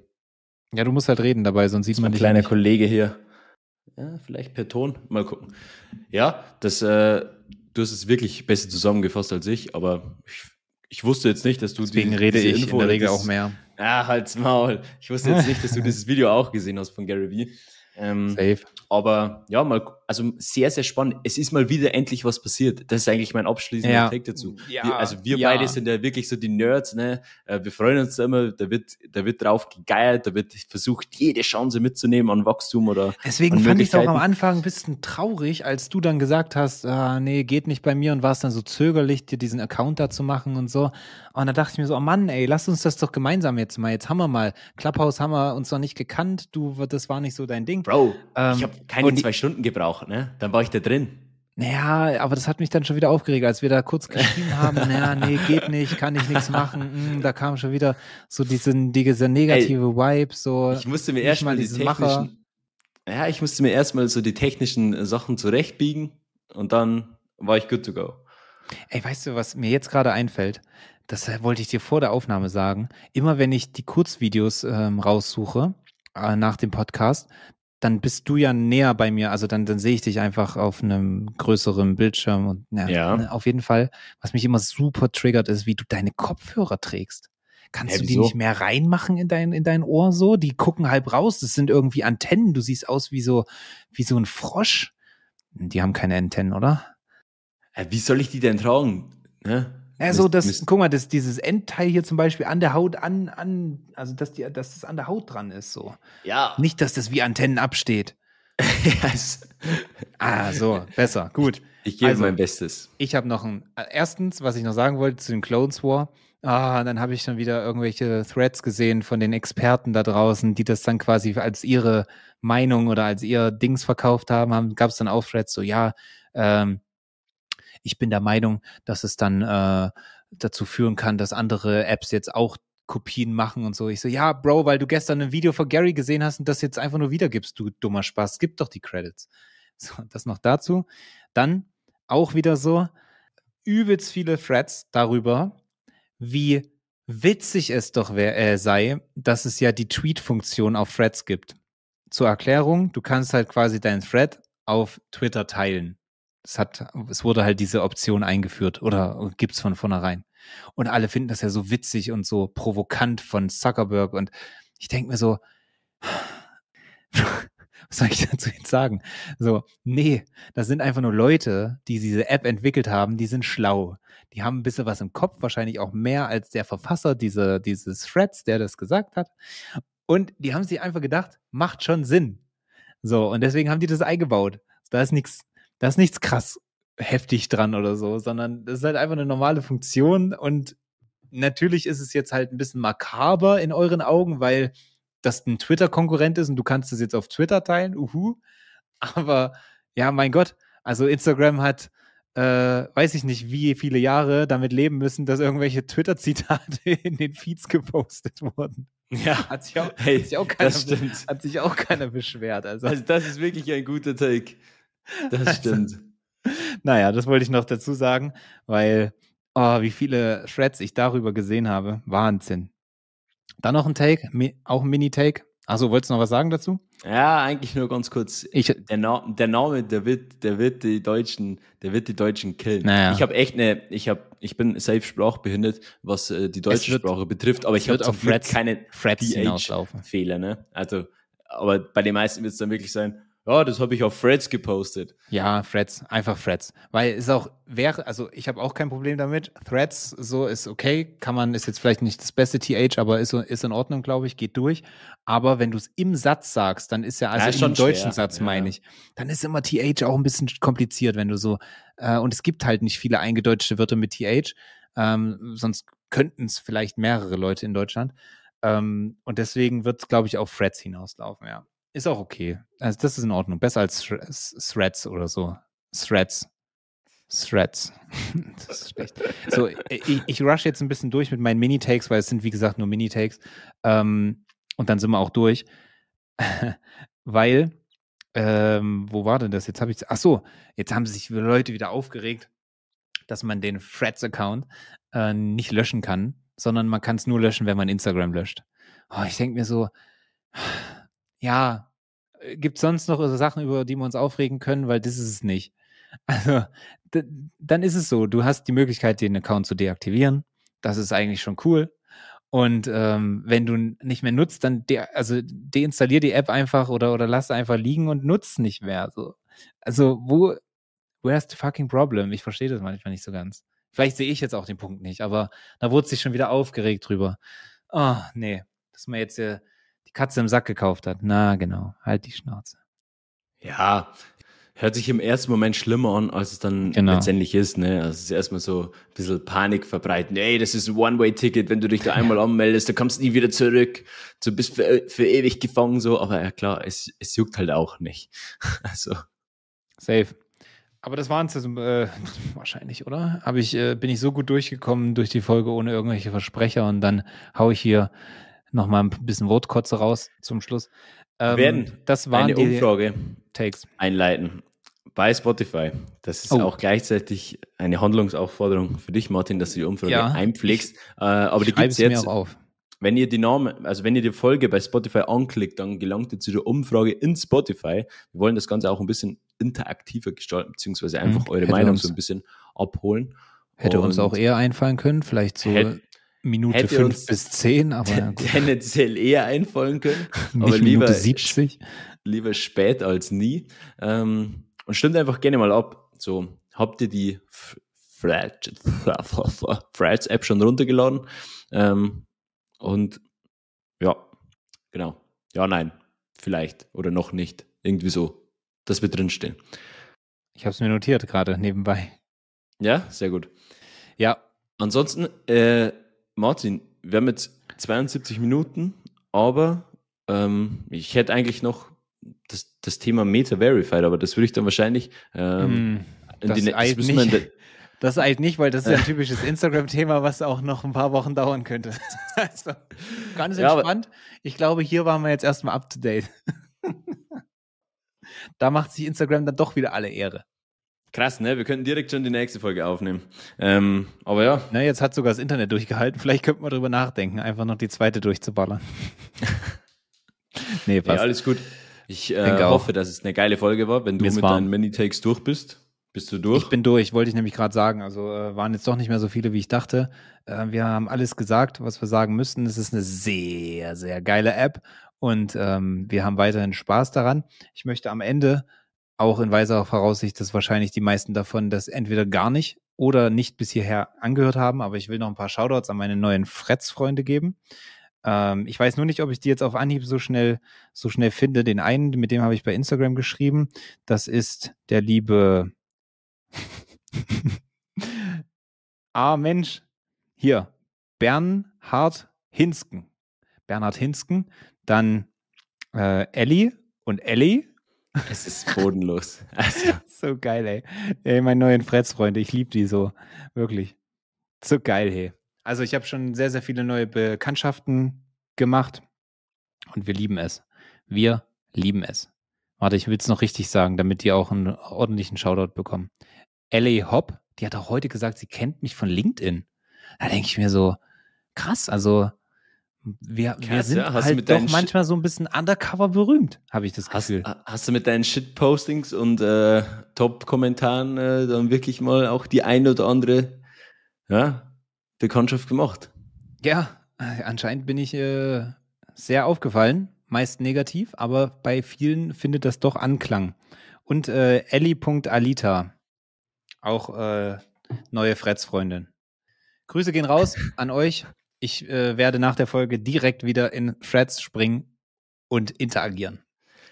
Speaker 2: Ja, du musst halt reden dabei, sonst sieht man dich
Speaker 1: kleiner
Speaker 2: nicht.
Speaker 1: Kollege hier. Ja, vielleicht per Ton. Mal gucken. Ja, das, äh, du hast es wirklich besser zusammengefasst als ich, aber ich, ich wusste jetzt nicht, dass du
Speaker 2: Deswegen
Speaker 1: die-
Speaker 2: rede ich
Speaker 1: Info
Speaker 2: in der Regel auch mehr.
Speaker 1: Ah, halt's Maul. Ich wusste jetzt nicht, dass du [LAUGHS] dieses Video auch gesehen hast von Gary Vee. Ähm,
Speaker 2: Safe.
Speaker 1: aber ja, mal, also sehr, sehr spannend. Es ist mal wieder endlich was passiert. Das ist eigentlich mein abschließender
Speaker 2: Ja.
Speaker 1: Take dazu.
Speaker 2: Ja,
Speaker 1: wir, also wir
Speaker 2: ja.
Speaker 1: beide sind ja wirklich so die Nerds, ne? Äh, Wir freuen uns da immer, da wird, da wird drauf gegeiert, da wird versucht, jede Chance mitzunehmen an Wachstum oder
Speaker 2: Deswegen
Speaker 1: an
Speaker 2: fand ich es auch am. Anfang ein bisschen traurig, als du dann gesagt hast, ah, nee, geht nicht bei mir und warst dann so zögerlich, dir diesen Account da zu machen und so. Und da dachte ich mir so, oh Mann, ey, lass uns das doch gemeinsam jetzt mal. Jetzt haben wir mal. Clubhouse haben wir uns noch nicht gekannt. Du, das war nicht so dein Ding.
Speaker 1: Bro,
Speaker 2: Ähm,
Speaker 1: ich habe keine
Speaker 2: die-
Speaker 1: zwei Stunden gebraucht, ne? Dann war ich da drin.
Speaker 2: Naja, aber das hat mich dann schon wieder aufgeregt, als wir da kurz geschrieben haben, [LAUGHS] naja, nee, geht nicht, kann ich nichts machen. Mm, da kam schon wieder so diesen, dieser negative Vibe, so.
Speaker 1: Ich musste mir erstmal
Speaker 2: mal
Speaker 1: die
Speaker 2: diesen Macher.
Speaker 1: technischen, ja, ich musste mir erstmal so die technischen äh, Sachen zurechtbiegen und dann war ich good to go.
Speaker 2: Ey, weißt du, was mir jetzt gerade einfällt? Das äh, wollte ich dir vor der Aufnahme sagen. Immer wenn ich die Kurzvideos ähm, raussuche äh, nach dem Podcast, dann bist du ja näher bei mir. Also dann, dann sehe ich dich einfach auf einem größeren Bildschirm und ja,
Speaker 1: Ja.
Speaker 2: ne, auf jeden Fall. Was mich immer super triggert, ist, wie du deine Kopfhörer trägst. Kannst
Speaker 1: Hä,
Speaker 2: du die
Speaker 1: wieso?
Speaker 2: nicht mehr reinmachen in dein, in dein Ohr so? Die gucken halb raus. Das sind irgendwie Antennen. Du siehst aus wie so, wie so ein Frosch. Die haben keine Antennen, oder?
Speaker 1: Wie soll ich die denn tragen? Ne?
Speaker 2: Also das,
Speaker 1: Mist.
Speaker 2: guck mal, das, dieses Endteil hier zum Beispiel an der Haut an, an, also dass, die, dass das an der Haut dran ist, so.
Speaker 1: Ja.
Speaker 2: Nicht, dass das wie Antennen absteht. [LAUGHS]
Speaker 1: Ja, es-
Speaker 2: Ah, so, besser, gut.
Speaker 1: ich gebe
Speaker 2: Also-
Speaker 1: mein Bestes.
Speaker 2: Ich habe noch ein, äh, erstens, was ich noch sagen wollte zu den Clones War, ah, dann habe ich dann wieder irgendwelche Threads gesehen von den Experten da draußen, die das dann quasi als ihre Meinung oder als ihr Dings verkauft haben, haben gab es dann auch Threads so, ja, ähm, ich bin der Meinung, dass es dann äh, dazu führen kann, dass andere Apps jetzt auch Kopien machen und so. Ich so, ja, Bro, weil du gestern ein Video von Gary gesehen hast und das jetzt einfach nur wiedergibst, du dummer Spaß. Gib doch die Credits. [LAUGHS] So, das noch dazu. Dann auch wieder so übelst viele Threads darüber, wie witzig es doch wär, äh, sei, dass es ja die Tweet-Funktion auf Threads gibt. Zur Erklärung, du kannst halt quasi deinen Thread auf Twitter teilen. Es hat, es wurde halt diese Option eingeführt oder gibt's von vornherein. Und alle finden das ja so witzig und so provokant von Zuckerberg und ich denke mir so, [LAUGHS] was soll ich dazu jetzt sagen? So, nee, das sind einfach nur Leute, die diese App entwickelt haben, die sind schlau. Die haben ein bisschen was im Kopf, wahrscheinlich auch mehr als der Verfasser diese, dieses Threads, der das gesagt hat. Und die haben sich einfach gedacht, macht schon Sinn. So, und deswegen haben die das eingebaut. Da ist nichts, da ist nichts krass heftig dran oder so, sondern das ist halt einfach eine normale Funktion und natürlich ist es jetzt halt ein bisschen makaber in euren Augen, weil das ein Twitter-Konkurrent ist und du kannst es jetzt auf Twitter teilen, uhu. Aber ja, mein Gott, also Instagram hat, äh, weiß ich nicht, wie viele Jahre damit leben müssen, dass irgendwelche Twitter-Zitate [LAUGHS] in den Feeds gepostet wurden.
Speaker 1: Ja,
Speaker 2: Hat sich auch,
Speaker 1: hey,
Speaker 2: hat sich auch, keiner,
Speaker 1: das stimmt.
Speaker 2: hat sich auch keiner beschwert. Also,
Speaker 1: Also das ist wirklich ein guter Take. [LAUGHS] Das stimmt.
Speaker 2: naja, das wollte ich noch dazu sagen, weil, oh, wie viele Threads ich darüber gesehen habe. Wahnsinn. Dann noch ein Take, auch ein Mini-Take. Achso, wolltest du noch was sagen dazu?
Speaker 1: Ja, eigentlich nur ganz kurz.
Speaker 2: Ich,
Speaker 1: Der, Na der Name, der wird, der wird die Deutschen, der wird die Deutschen killen.
Speaker 2: Naja.
Speaker 1: Ich habe echt eine, ich habe, ich bin safe sprachbehindert, was äh, die deutsche
Speaker 2: wird-
Speaker 1: Sprache betrifft, aber ich habe
Speaker 2: auf Threads-
Speaker 1: keine
Speaker 2: Threads hinauslaufen.
Speaker 1: Fehler, ne? Also, aber bei den meisten wird es dann wirklich sein, ja, das habe ich auf Threads gepostet.
Speaker 2: Ja, Threads, einfach Threads. Weil es auch wäre, also ich habe auch kein Problem damit. Threads, so ist okay, kann man, ist jetzt vielleicht nicht das beste TH, aber ist, so- ist in Ordnung, glaube ich, geht durch. Aber wenn du es im Satz sagst, dann ist ja, also
Speaker 1: Ja,
Speaker 2: im
Speaker 1: schon
Speaker 2: deutschen
Speaker 1: schwer.
Speaker 2: Satz
Speaker 1: Ja.
Speaker 2: meine ich, dann ist immer TH auch ein bisschen kompliziert, wenn du so, äh, und es gibt halt nicht viele eingedeutschte Wörter mit TH, ähm, sonst könnten es vielleicht mehrere Leute in Deutschland. Ähm, und deswegen wird es, glaube ich, auf Threads hinauslaufen, ja. Ist auch okay. Also das ist in Ordnung. Besser als Thre- Threads oder so. Threads. Threads. [LAUGHS] das ist schlecht. So, ich, ich rush jetzt ein bisschen durch mit meinen Mini-Takes, weil es sind, wie gesagt, nur Mini-Takes. Ähm, und dann sind wir auch durch. [LAUGHS] weil, ähm, wo war denn das? Jetzt habe ich, ach so, jetzt haben sich Leute wieder aufgeregt, dass man den Freds-Account äh, nicht löschen kann, sondern man kann es nur löschen, wenn man Instagram löscht. Oh, ich denke mir so, ja, gibt es sonst noch Sachen, über die wir uns aufregen können, weil das ist es nicht. [LAUGHS] Also, dann ist es so, du hast die Möglichkeit, den Account zu deaktivieren. Das ist eigentlich schon cool. Und ähm, wenn du nicht mehr nutzt, dann de also deinstallier die App einfach oder, oder lass einfach liegen und nutz nicht mehr. So. Also, wo, where's the fucking problem? Ich verstehe das manchmal nicht so ganz. Vielleicht sehe ich jetzt auch den Punkt nicht, aber da wurde sich schon wieder aufgeregt drüber. Oh, nee, dass man jetzt äh, die Katze im Sack gekauft hat. Na, genau, halt die Schnauze.
Speaker 1: Ja, hört sich im ersten Moment schlimmer an, als es dann
Speaker 2: Genau.
Speaker 1: letztendlich ist. Ne? Also es ist erstmal so ein bisschen Panik verbreiten. Ey, das ist ein One-Way-Ticket, wenn du dich da [LAUGHS] einmal anmeldest, dann kommst du nie wieder zurück. Du bist für, für ewig gefangen so. Aber ja klar, es, es juckt halt auch nicht. [LAUGHS] Also
Speaker 2: Safe. Aber das waren es äh, [LAUGHS] wahrscheinlich, oder? Hab ich, äh, bin ich so gut durchgekommen durch die Folge ohne irgendwelche Versprecher und dann hau ich hier nochmal ein bisschen Wortkotze raus zum Schluss. Ähm,
Speaker 1: wir werden
Speaker 2: das waren
Speaker 1: eine
Speaker 2: die
Speaker 1: Umfrage
Speaker 2: Takes.
Speaker 1: einleiten bei Spotify. Das ist
Speaker 2: Oh.
Speaker 1: auch gleichzeitig eine Handlungsaufforderung für dich, Martin, dass du die Umfrage
Speaker 2: Ja,
Speaker 1: einpflegst. Äh, aber die gibt's
Speaker 2: es mir
Speaker 1: jetzt.
Speaker 2: auch auf.
Speaker 1: Wenn ihr die Namen, also wenn ihr die Folge bei Spotify anklickt, dann gelangt ihr zu der Umfrage in Spotify. Wir wollen das Ganze auch ein bisschen interaktiver gestalten, beziehungsweise einfach
Speaker 2: Mhm.
Speaker 1: eure
Speaker 2: Hätte
Speaker 1: Meinung
Speaker 2: uns-
Speaker 1: so ein bisschen abholen.
Speaker 2: Hätte uns
Speaker 1: Und
Speaker 2: auch eher einfallen können, vielleicht so
Speaker 1: Hätt-
Speaker 2: Minute
Speaker 1: hätte
Speaker 2: 5
Speaker 1: uns-
Speaker 2: bis 10, aber
Speaker 1: tendenziell eher einfallen können, [LAUGHS]
Speaker 2: nicht
Speaker 1: aber lieber,
Speaker 2: Minute 70.
Speaker 1: lieber spät als nie. Ähm, und stimmt einfach gerne mal ab. So, habt ihr die F- Threads [LAUGHS] Threads App schon runtergeladen? Ähm, und ja, genau. Ja, nein, vielleicht oder noch nicht. Irgendwie so, dass wir drinstehen.
Speaker 2: Ich habe es mir notiert gerade nebenbei.
Speaker 1: Ja, sehr gut.
Speaker 2: Ja,
Speaker 1: Ansonsten, äh, Martin, wir haben jetzt 72 Minuten, aber ähm, ich hätte eigentlich noch das, das Thema Meta Verified, aber das würde ich dann wahrscheinlich ähm,
Speaker 2: mm,
Speaker 1: in
Speaker 2: das
Speaker 1: die, ne-
Speaker 2: eilt
Speaker 1: müssen
Speaker 2: nicht.
Speaker 1: der, [LAUGHS]
Speaker 2: Das eilt nicht, weil das ist ja ein typisches Instagram-Thema, was auch noch ein paar Wochen dauern könnte. [LAUGHS] Also, ganz
Speaker 1: Ja,
Speaker 2: entspannt. ich glaube, hier waren wir jetzt erstmal up to date. [LAUGHS] da macht sich Instagram dann doch wieder alle Ehre.
Speaker 1: Krass, ne? Wir könnten direkt schon die nächste Folge aufnehmen. Ähm, aber ja,
Speaker 2: Na, jetzt hat sogar das Internet durchgehalten. Vielleicht könnten wir drüber nachdenken, einfach noch die zweite durchzuballern. [LAUGHS] nee,
Speaker 1: ja,
Speaker 2: passt.
Speaker 1: alles gut. Ich äh, hoffe, dass es eine geile Folge war. Wenn du
Speaker 2: Mir ist
Speaker 1: mit
Speaker 2: warm.
Speaker 1: deinen Mini-Takes durch bist, bist du durch.
Speaker 2: Ich bin durch, wollte ich nämlich gerade sagen. Also äh, waren jetzt doch nicht mehr so viele, wie ich dachte. Äh, wir haben alles gesagt, was wir sagen müssten. Es ist eine sehr, sehr geile App und ähm, wir haben weiterhin Spaß daran. Ich möchte am Ende auch in weiser Voraussicht, dass wahrscheinlich die meisten davon das entweder gar nicht oder nicht bis hierher angehört haben, aber ich will noch ein paar Shoutouts an meine neuen Fretz-Freunde geben. Ähm, ich weiß nur nicht, ob ich die jetzt auf Anhieb so schnell, so schnell finde. Den einen, mit dem habe ich bei Instagram geschrieben. Das ist der liebe [LAUGHS] ah, Mensch. Hier. Bernhard Hinsken. Bernhard Hinsken. Dann äh, Ellie und Ellie.
Speaker 1: Es ist bodenlos. [LAUGHS] Also,
Speaker 2: So geil, ey. Ey, meine neuen Freds-Freunde, ich liebe die so. Wirklich. So geil, hey. Also ich habe schon sehr, sehr viele neue Bekanntschaften gemacht und wir lieben es. Wir lieben es. Warte, ich will es noch richtig sagen, damit die auch einen ordentlichen Shoutout bekommen. Ellie Hopp, die hat auch heute gesagt, sie kennt mich von LinkedIn. Da denke ich mir so, krass, also wir, wir
Speaker 1: Krass,
Speaker 2: sind
Speaker 1: ja.
Speaker 2: Halt doch manchmal so ein bisschen undercover berühmt, habe ich das
Speaker 1: hast,
Speaker 2: Gefühl.
Speaker 1: hast du mit deinen Shitpostings und äh, Top-Kommentaren äh, dann wirklich mal auch die ein oder andere ja, Bekanntschaft gemacht?
Speaker 2: Ja, äh, anscheinend bin ich äh, sehr aufgefallen, meist negativ, aber bei vielen findet das doch Anklang. Und äh, Ellie.alita, auch äh, neue Freds-Freundin. Grüße gehen raus an euch. Ich äh, werde nach der Folge direkt wieder in Threads springen und interagieren.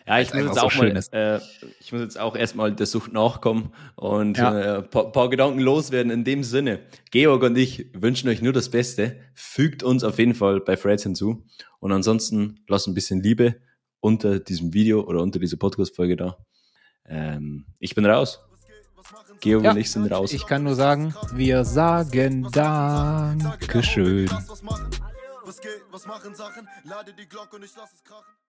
Speaker 1: Ja, ich muss, jetzt auch
Speaker 2: so
Speaker 1: mal, äh, ich muss jetzt auch erstmal der Sucht nachkommen und
Speaker 2: Ja.
Speaker 1: äh, ein paar, paar Gedanken loswerden. In dem Sinne, Georg und ich wünschen euch nur das Beste. Fügt uns auf jeden Fall bei Freds hinzu. Und ansonsten lasst ein bisschen Liebe unter diesem Video oder unter dieser Podcast-Folge da. Ähm, ich bin raus. Georg
Speaker 2: Ja,
Speaker 1: und ich sind raus.
Speaker 2: Ich kann nur sagen, wir sagen Dankeschön.
Speaker 3: Was geht, was machen Sachen? Lade die Glocke und ich lass es krachen.